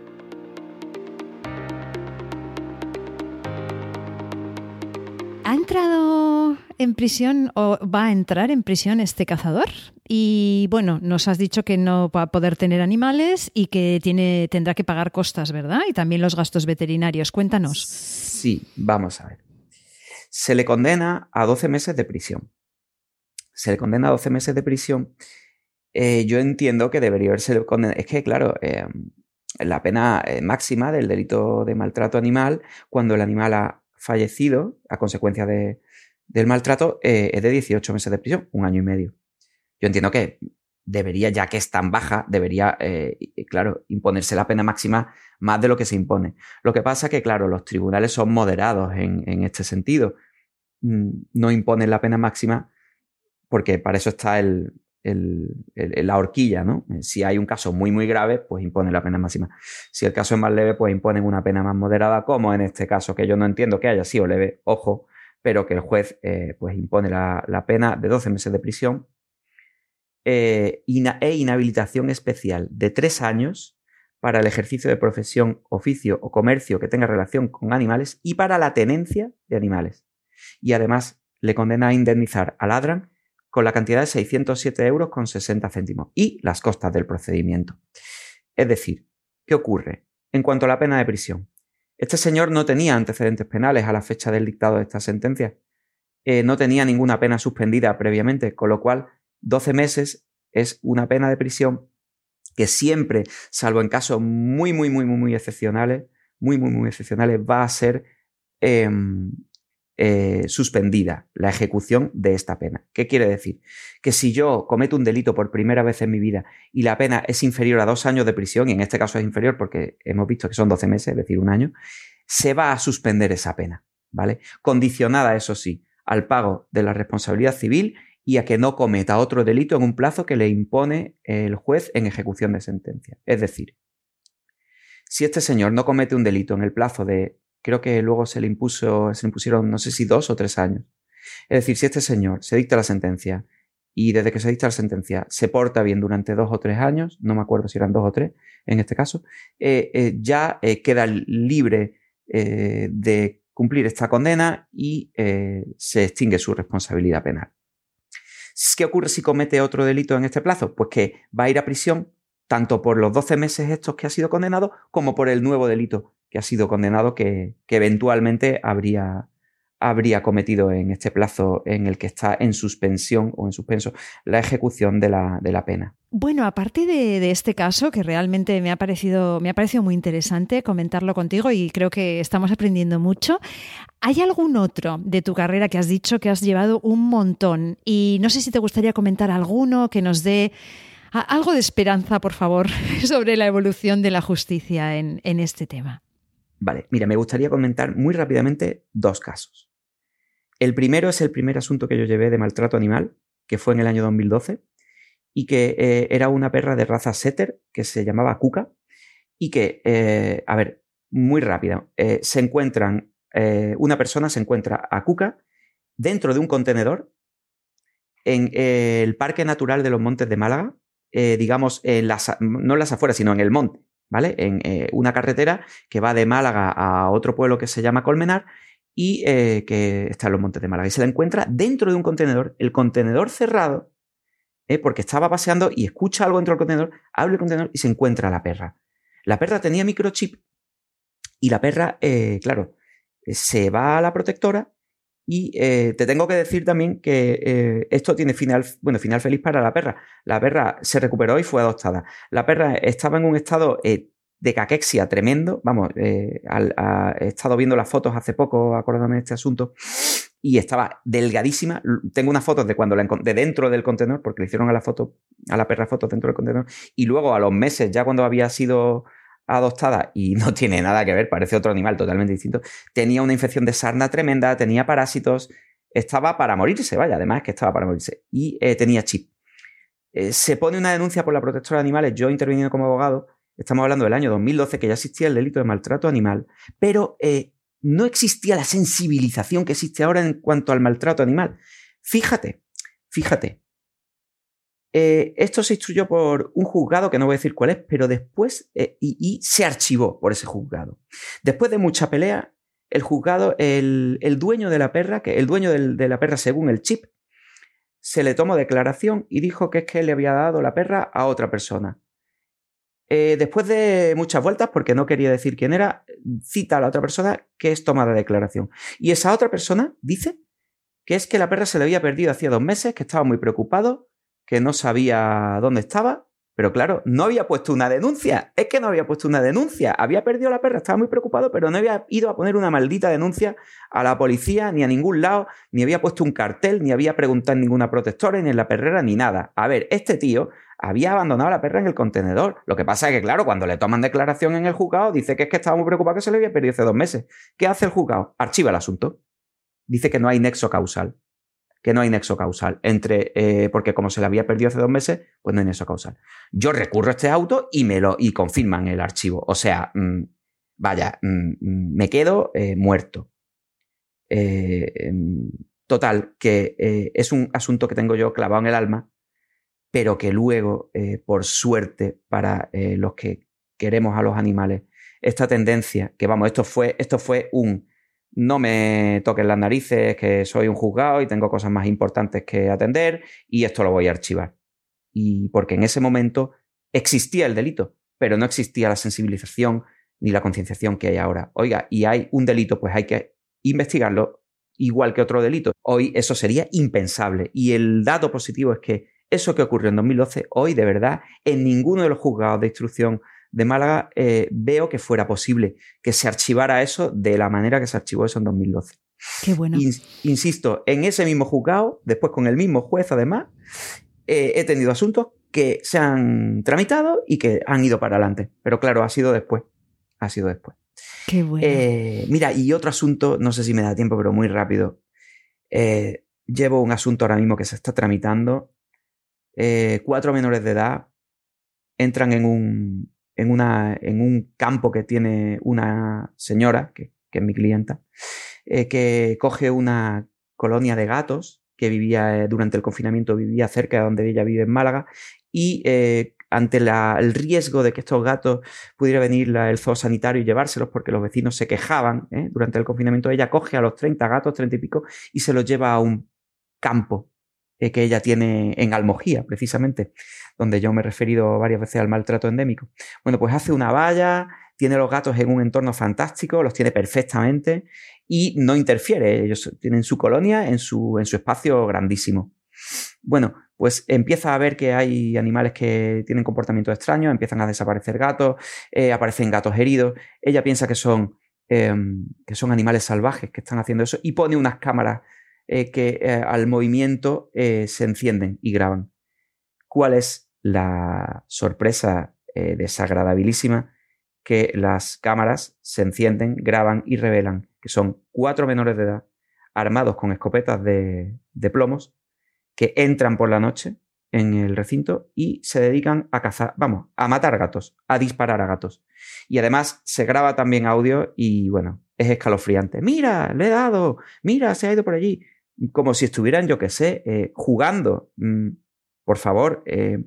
En prisión o va a entrar en prisión este cazador? Y bueno, nos has dicho que no va a poder tener animales y que tiene, tendrá que pagar costas, ¿verdad? Y también los gastos veterinarios. Cuéntanos. Sí, vamos a ver. Se le condena a 12 meses de prisión. Se le condena a 12 meses de prisión. Eh, yo entiendo que debería haberse condenado. Es que, claro, eh, la pena eh, máxima del delito de maltrato animal, cuando el animal ha fallecido a consecuencia del maltrato, es de 18 meses de prisión, un año y medio. Yo entiendo que debería, ya que es tan baja, debería, claro, imponerse la pena máxima más de lo que se impone. Lo que pasa es que, claro, los tribunales son moderados en este sentido. Mm, no imponen la pena máxima porque para eso está el, la horquilla, ¿no? Si hay un caso muy, muy grave, pues imponen la pena máxima. Si el caso es más leve, pues imponen una pena más moderada, como en este caso, que yo no entiendo que haya sido leve, ojo, pero que el juez eh, pues impone la, pena de 12 meses de prisión eh, e inhabilitación especial de tres años para el ejercicio de profesión, oficio o comercio que tenga relación con animales y para la tenencia de animales. Y además le condena a indemnizar al ladran con la cantidad de 607 euros con 60 céntimos y las costas del procedimiento. Es decir, ¿qué ocurre? En cuanto a la pena de prisión, este señor no tenía antecedentes penales a la fecha del dictado de esta sentencia, eh, no tenía ninguna pena suspendida previamente, con lo cual 12 meses es una pena de prisión que siempre, salvo en casos muy, muy, muy, muy, muy excepcionales, muy, muy, muy excepcionales, va a ser em, eh, suspendida la ejecución de esta pena. ¿Qué quiere decir? Que si yo cometo un delito por primera vez en mi vida y la pena es inferior a dos años de prisión, y en este caso es inferior porque hemos visto que son 12 meses, es decir, un año, se va a suspender esa pena, ¿vale? Condicionada, eso sí, al pago de la responsabilidad civil y a que no cometa otro delito en un plazo que le impone el juez en ejecución de sentencia. Es decir, si este señor no comete un delito en el plazo de creo que luego se le impuso, se le impusieron no sé si dos o tres años. Es decir, si este señor se dicta la sentencia y desde que se dicta la sentencia se porta bien durante dos o tres años, no me acuerdo si eran dos o tres en este caso, eh, eh, ya eh, queda libre de cumplir esta condena y se extingue su responsabilidad penal. ¿Qué ocurre si comete otro delito en este plazo? Pues que va a ir a prisión tanto por los 12 meses estos que ha sido condenado como por el nuevo delito que ha sido condenado que, eventualmente habría, habría cometido en este plazo en el que está en suspensión o en suspenso la ejecución de la, de la pena. Bueno, aparte de, este caso, que realmente me ha, parecido, me ha parecido muy interesante comentarlo contigo y creo que estamos aprendiendo mucho, ¿hay algún otro de tu carrera que has dicho que has llevado un montón? Y no sé si te gustaría comentar alguno que nos dé algo de esperanza, por favor, sobre la evolución de la justicia en este tema. Vale, mira, me gustaría comentar muy rápidamente dos casos. El primero es el primer asunto que yo llevé de maltrato animal, que fue en el año 2012, y que eh, era una perra de raza setter que se llamaba Cuca, y que, eh, a ver, muy rápida, eh, se encuentran, una persona se encuentra a Cuca dentro de un contenedor en el Parque Natural de los Montes de Málaga, digamos, en las, no en las afueras, sino en el monte. ¿Vale? En eh, una carretera que va de Málaga a otro pueblo que se llama Colmenar y eh, que está en los montes de Málaga. Y se la encuentra dentro de un contenedor, el contenedor cerrado, ¿eh? porque estaba paseando y escucha algo dentro del contenedor, abre el contenedor y se encuentra la perra. La perra tenía microchip y la perra, claro, se va a la protectora y te tengo que decir también que esto tiene final, bueno, final feliz para la perra. La perra se recuperó y fue adoptada. La perra estaba en un estado de caquexia tremendo. Vamos, he estado viendo las fotos hace poco, acordándome de este asunto, y estaba delgadísima. Tengo unas fotos de cuando la de dentro del contenedor, porque le hicieron a la foto, a la perra fotos dentro del contenedor, y luego a los meses, ya cuando había sido adoptada y no tiene nada que ver, parece otro animal totalmente distinto, tenía una infección de sarna tremenda, tenía parásitos, estaba para morirse, vaya, además que estaba para morirse, y eh, tenía chip. Eh, se pone una denuncia por la protectora de animales, yo interviniendo como abogado, estamos hablando del año 2012, que ya existía el delito de maltrato animal, pero eh, no existía la sensibilización que existe ahora en cuanto al maltrato animal. Fíjate, fíjate, eh, esto se instruyó por un juzgado, que no voy a decir cuál es, pero después, eh, y, se archivó por ese juzgado. Después de mucha pelea, el juzgado, el, dueño de la perra, que el dueño de la perra según el chip, se le tomó declaración y dijo que es que le había dado la perra a otra persona. Eh, después de muchas vueltas, porque no quería decir quién era, cita a la otra persona que es tomada declaración. Y esa otra persona dice que es que la perra se le había perdido hacía dos meses, que estaba muy preocupado, que no sabía dónde estaba pero claro, no había puesto una denuncia. Es que no había puesto una denuncia. Había perdido la perra, estaba muy preocupado, pero no había ido a poner una maldita denuncia a la policía, ni a ningún lado, ni había puesto un cartel, ni había preguntado en ninguna protectora, ni en la perrera, ni nada. A ver, este tío había abandonado la perra en el contenedor. Lo que pasa es que, claro, cuando le toman declaración en el juzgado, dice que es que estaba muy preocupado que se le había perdido hace dos meses. ¿Qué hace el juzgado? Archiva el asunto. Dice que no hay nexo causal que no hay nexo causal entre, eh, porque como se le había perdido hace dos meses, pues no hay nexo causal. Yo recurro a este auto y me lo y confirman el archivo. O sea, mm, vaya, mm, mm, me quedo eh, muerto. Eh, em, total, que es un asunto que tengo yo clavado en el alma, pero que luego, por suerte, para los que queremos a los animales, esta tendencia, que vamos, esto fue, esto fue un no me toquen las narices, que soy un juzgado y tengo cosas más importantes que atender y esto lo voy a archivar. Y porque en ese momento existía el delito, pero no existía la sensibilización ni la concienciación que hay ahora. Oiga, y hay un delito, pues hay que investigarlo igual que otro delito. Hoy eso sería impensable. Y el dato positivo es que eso que ocurrió en 2012, hoy de verdad, en ninguno de los juzgados de instrucción de Málaga, eh, veo que fuera posible que se archivara eso de la manera que se archivó eso en 2012. Qué bueno. insisto, en ese mismo juzgado, después con el mismo juez además, eh, he tenido asuntos que se han tramitado y que han ido para adelante. Pero claro, ha sido después. Ha sido después. Qué bueno. Eh, mira, y otro asunto, no sé si me da tiempo, pero muy rápido. llevo un asunto ahora mismo que se está tramitando. cuatro menores de edad entran en un, en, un campo que tiene una señora, que, es mi clienta, eh, que coge una colonia de gatos que vivía eh, durante el confinamiento, vivía cerca de donde ella vive en Málaga, y eh, ante el riesgo de que estos gatos pudiera venir el zoo sanitario y llevárselos porque los vecinos se quejaban durante el confinamiento, ella coge a los 30 gatos, 30 y pico, y se los lleva a un campo que ella tiene en Almojía, precisamente, donde yo me he referido varias veces al maltrato endémico. Bueno, pues hace una valla, tiene los gatos en un entorno fantástico, los tiene perfectamente y no interfiere. Ellos tienen su colonia en su, en su espacio grandísimo. Bueno, pues empieza a ver que hay animales que tienen comportamientos extraños, empiezan a desaparecer gatos, eh, aparecen gatos heridos. Ella piensa que son, em, que son animales salvajes que están haciendo eso y pone unas cámaras eh, que eh, al movimiento eh, se encienden y graban. ¿Cuál es la sorpresa desagradabilísima? Que las cámaras se encienden, graban y revelan que son cuatro menores de edad armados con escopetas de, de plomos que entran por la noche en el recinto y se dedican a cazar, vamos, a matar gatos, a disparar a gatos. Y además se graba también audio y bueno, es escalofriante. Mira, le he dado, mira, se ha ido por allí como si estuvieran, yo qué sé, eh, jugando. Mm, por favor, eh,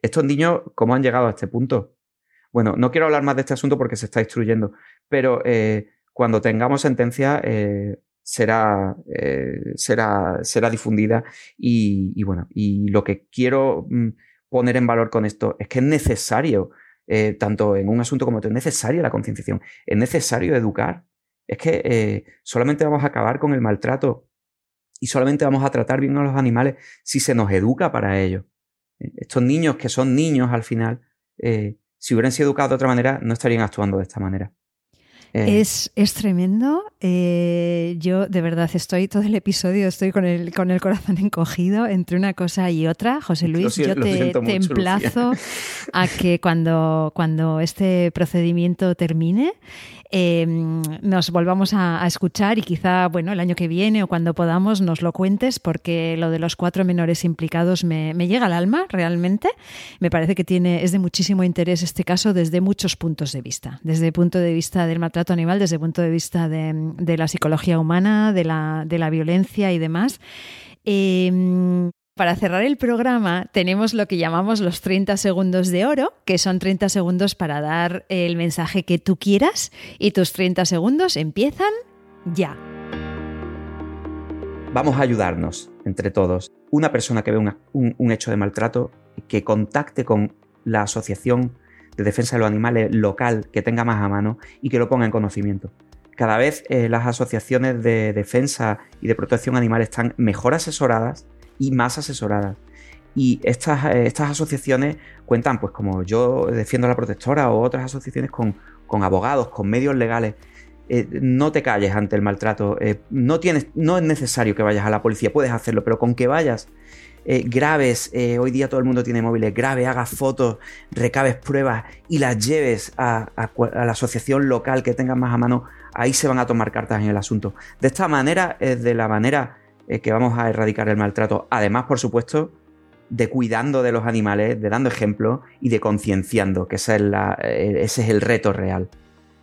estos niños, ¿cómo han llegado a este punto? Bueno, no quiero hablar más de este asunto porque se está instruyendo, pero eh, cuando tengamos sentencia será, será, será difundida y, bueno, y lo que quiero mm, poner en valor con esto es que es necesario, tanto en un asunto como otro, es necesaria la concienciación, es necesario educar. Es que solamente vamos a acabar con el maltrato y solamente vamos a tratar bien a los animales si se nos educa para ello. Eh, estos niños que son niños al final, eh, si hubieran sido educados de otra manera, no estarían actuando de esta manera. Eh, es, es, tremendo. yo de verdad estoy todo el episodio, estoy con el, con el corazón encogido entre una cosa y otra. José Luis, yo te, te emplazo a que cuando, cuando este procedimiento termine, Em, nos volvamos a, escuchar y quizá, bueno, el año que viene o cuando podamos nos lo cuentes porque lo de los cuatro menores implicados me, llega al alma realmente. Me parece que tiene, es de muchísimo interés este caso desde muchos puntos de vista. Desde el punto de vista del maltrato animal, desde el punto de vista de, la psicología humana, de la, de la violencia y demás. Em, Para cerrar el programa tenemos lo que llamamos los 30 segundos de oro, que son 30 segundos para dar el mensaje que tú quieras y tus 30 segundos empiezan ya. Vamos a ayudarnos entre todos. Una persona que ve un, hecho de maltrato, que contacte con la asociación de defensa de los animales local que tenga más a mano y que lo ponga en conocimiento. Cada vez eh, las asociaciones de defensa y de protección animal están mejor asesoradas y más asesoradas. Y estas, eh, estas asociaciones cuentan, pues como yo defiendo la protectora o otras asociaciones con, abogados, con medios legales. Eh, no te calles ante el maltrato. no, tienes, no es necesario que vayas a la policía, puedes hacerlo, pero con que vayas, grabes, hoy día todo el mundo tiene móviles, grabes, hagas fotos, recabes pruebas y las lleves a, la asociación local que tengas más a mano ahí se van a tomar cartas en el asunto. De esta manera es de la manera eh, que vamos a erradicar el maltrato. Además, por supuesto, de cuidando de los animales, de dando ejemplo y de concienciando, que ese es, eh, ese es el reto real.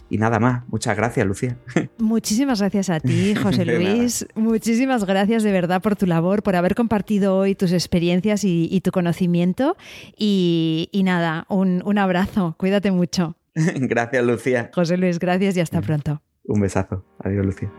Y nada más. Muchas gracias, Lucía. Muchísimas gracias a ti, José Luis. Muchísimas gracias de verdad por tu labor, por haber compartido hoy tus experiencias y, tu conocimiento. Y, nada, un, un abrazo. Cuídate mucho. gracias, Lucía. José Luis, gracias y hasta pronto. Un besazo. Adiós, Lucía.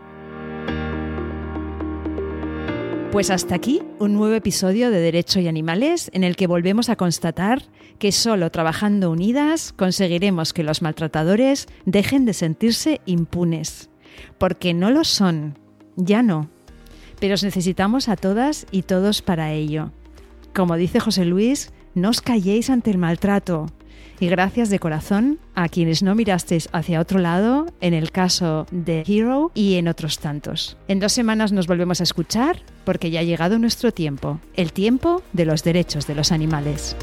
Pues hasta aquí un nuevo episodio de Derecho y Animales en el que volvemos a constatar que solo trabajando unidas conseguiremos que los maltratadores dejen de sentirse impunes. Porque no lo son, ya no. Pero os necesitamos a todas y todos para ello. Como dice José Luis, no os calléis ante el maltrato, y gracias de corazón a quienes no mirasteis hacia otro lado en el caso de Hero y en otros tantos. En dos semanas nos volvemos a escuchar porque ya ha llegado nuestro tiempo, el tiempo de los derechos de los animales.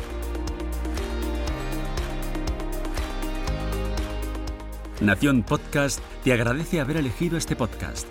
Nación Podcast te agradece haber elegido este podcast.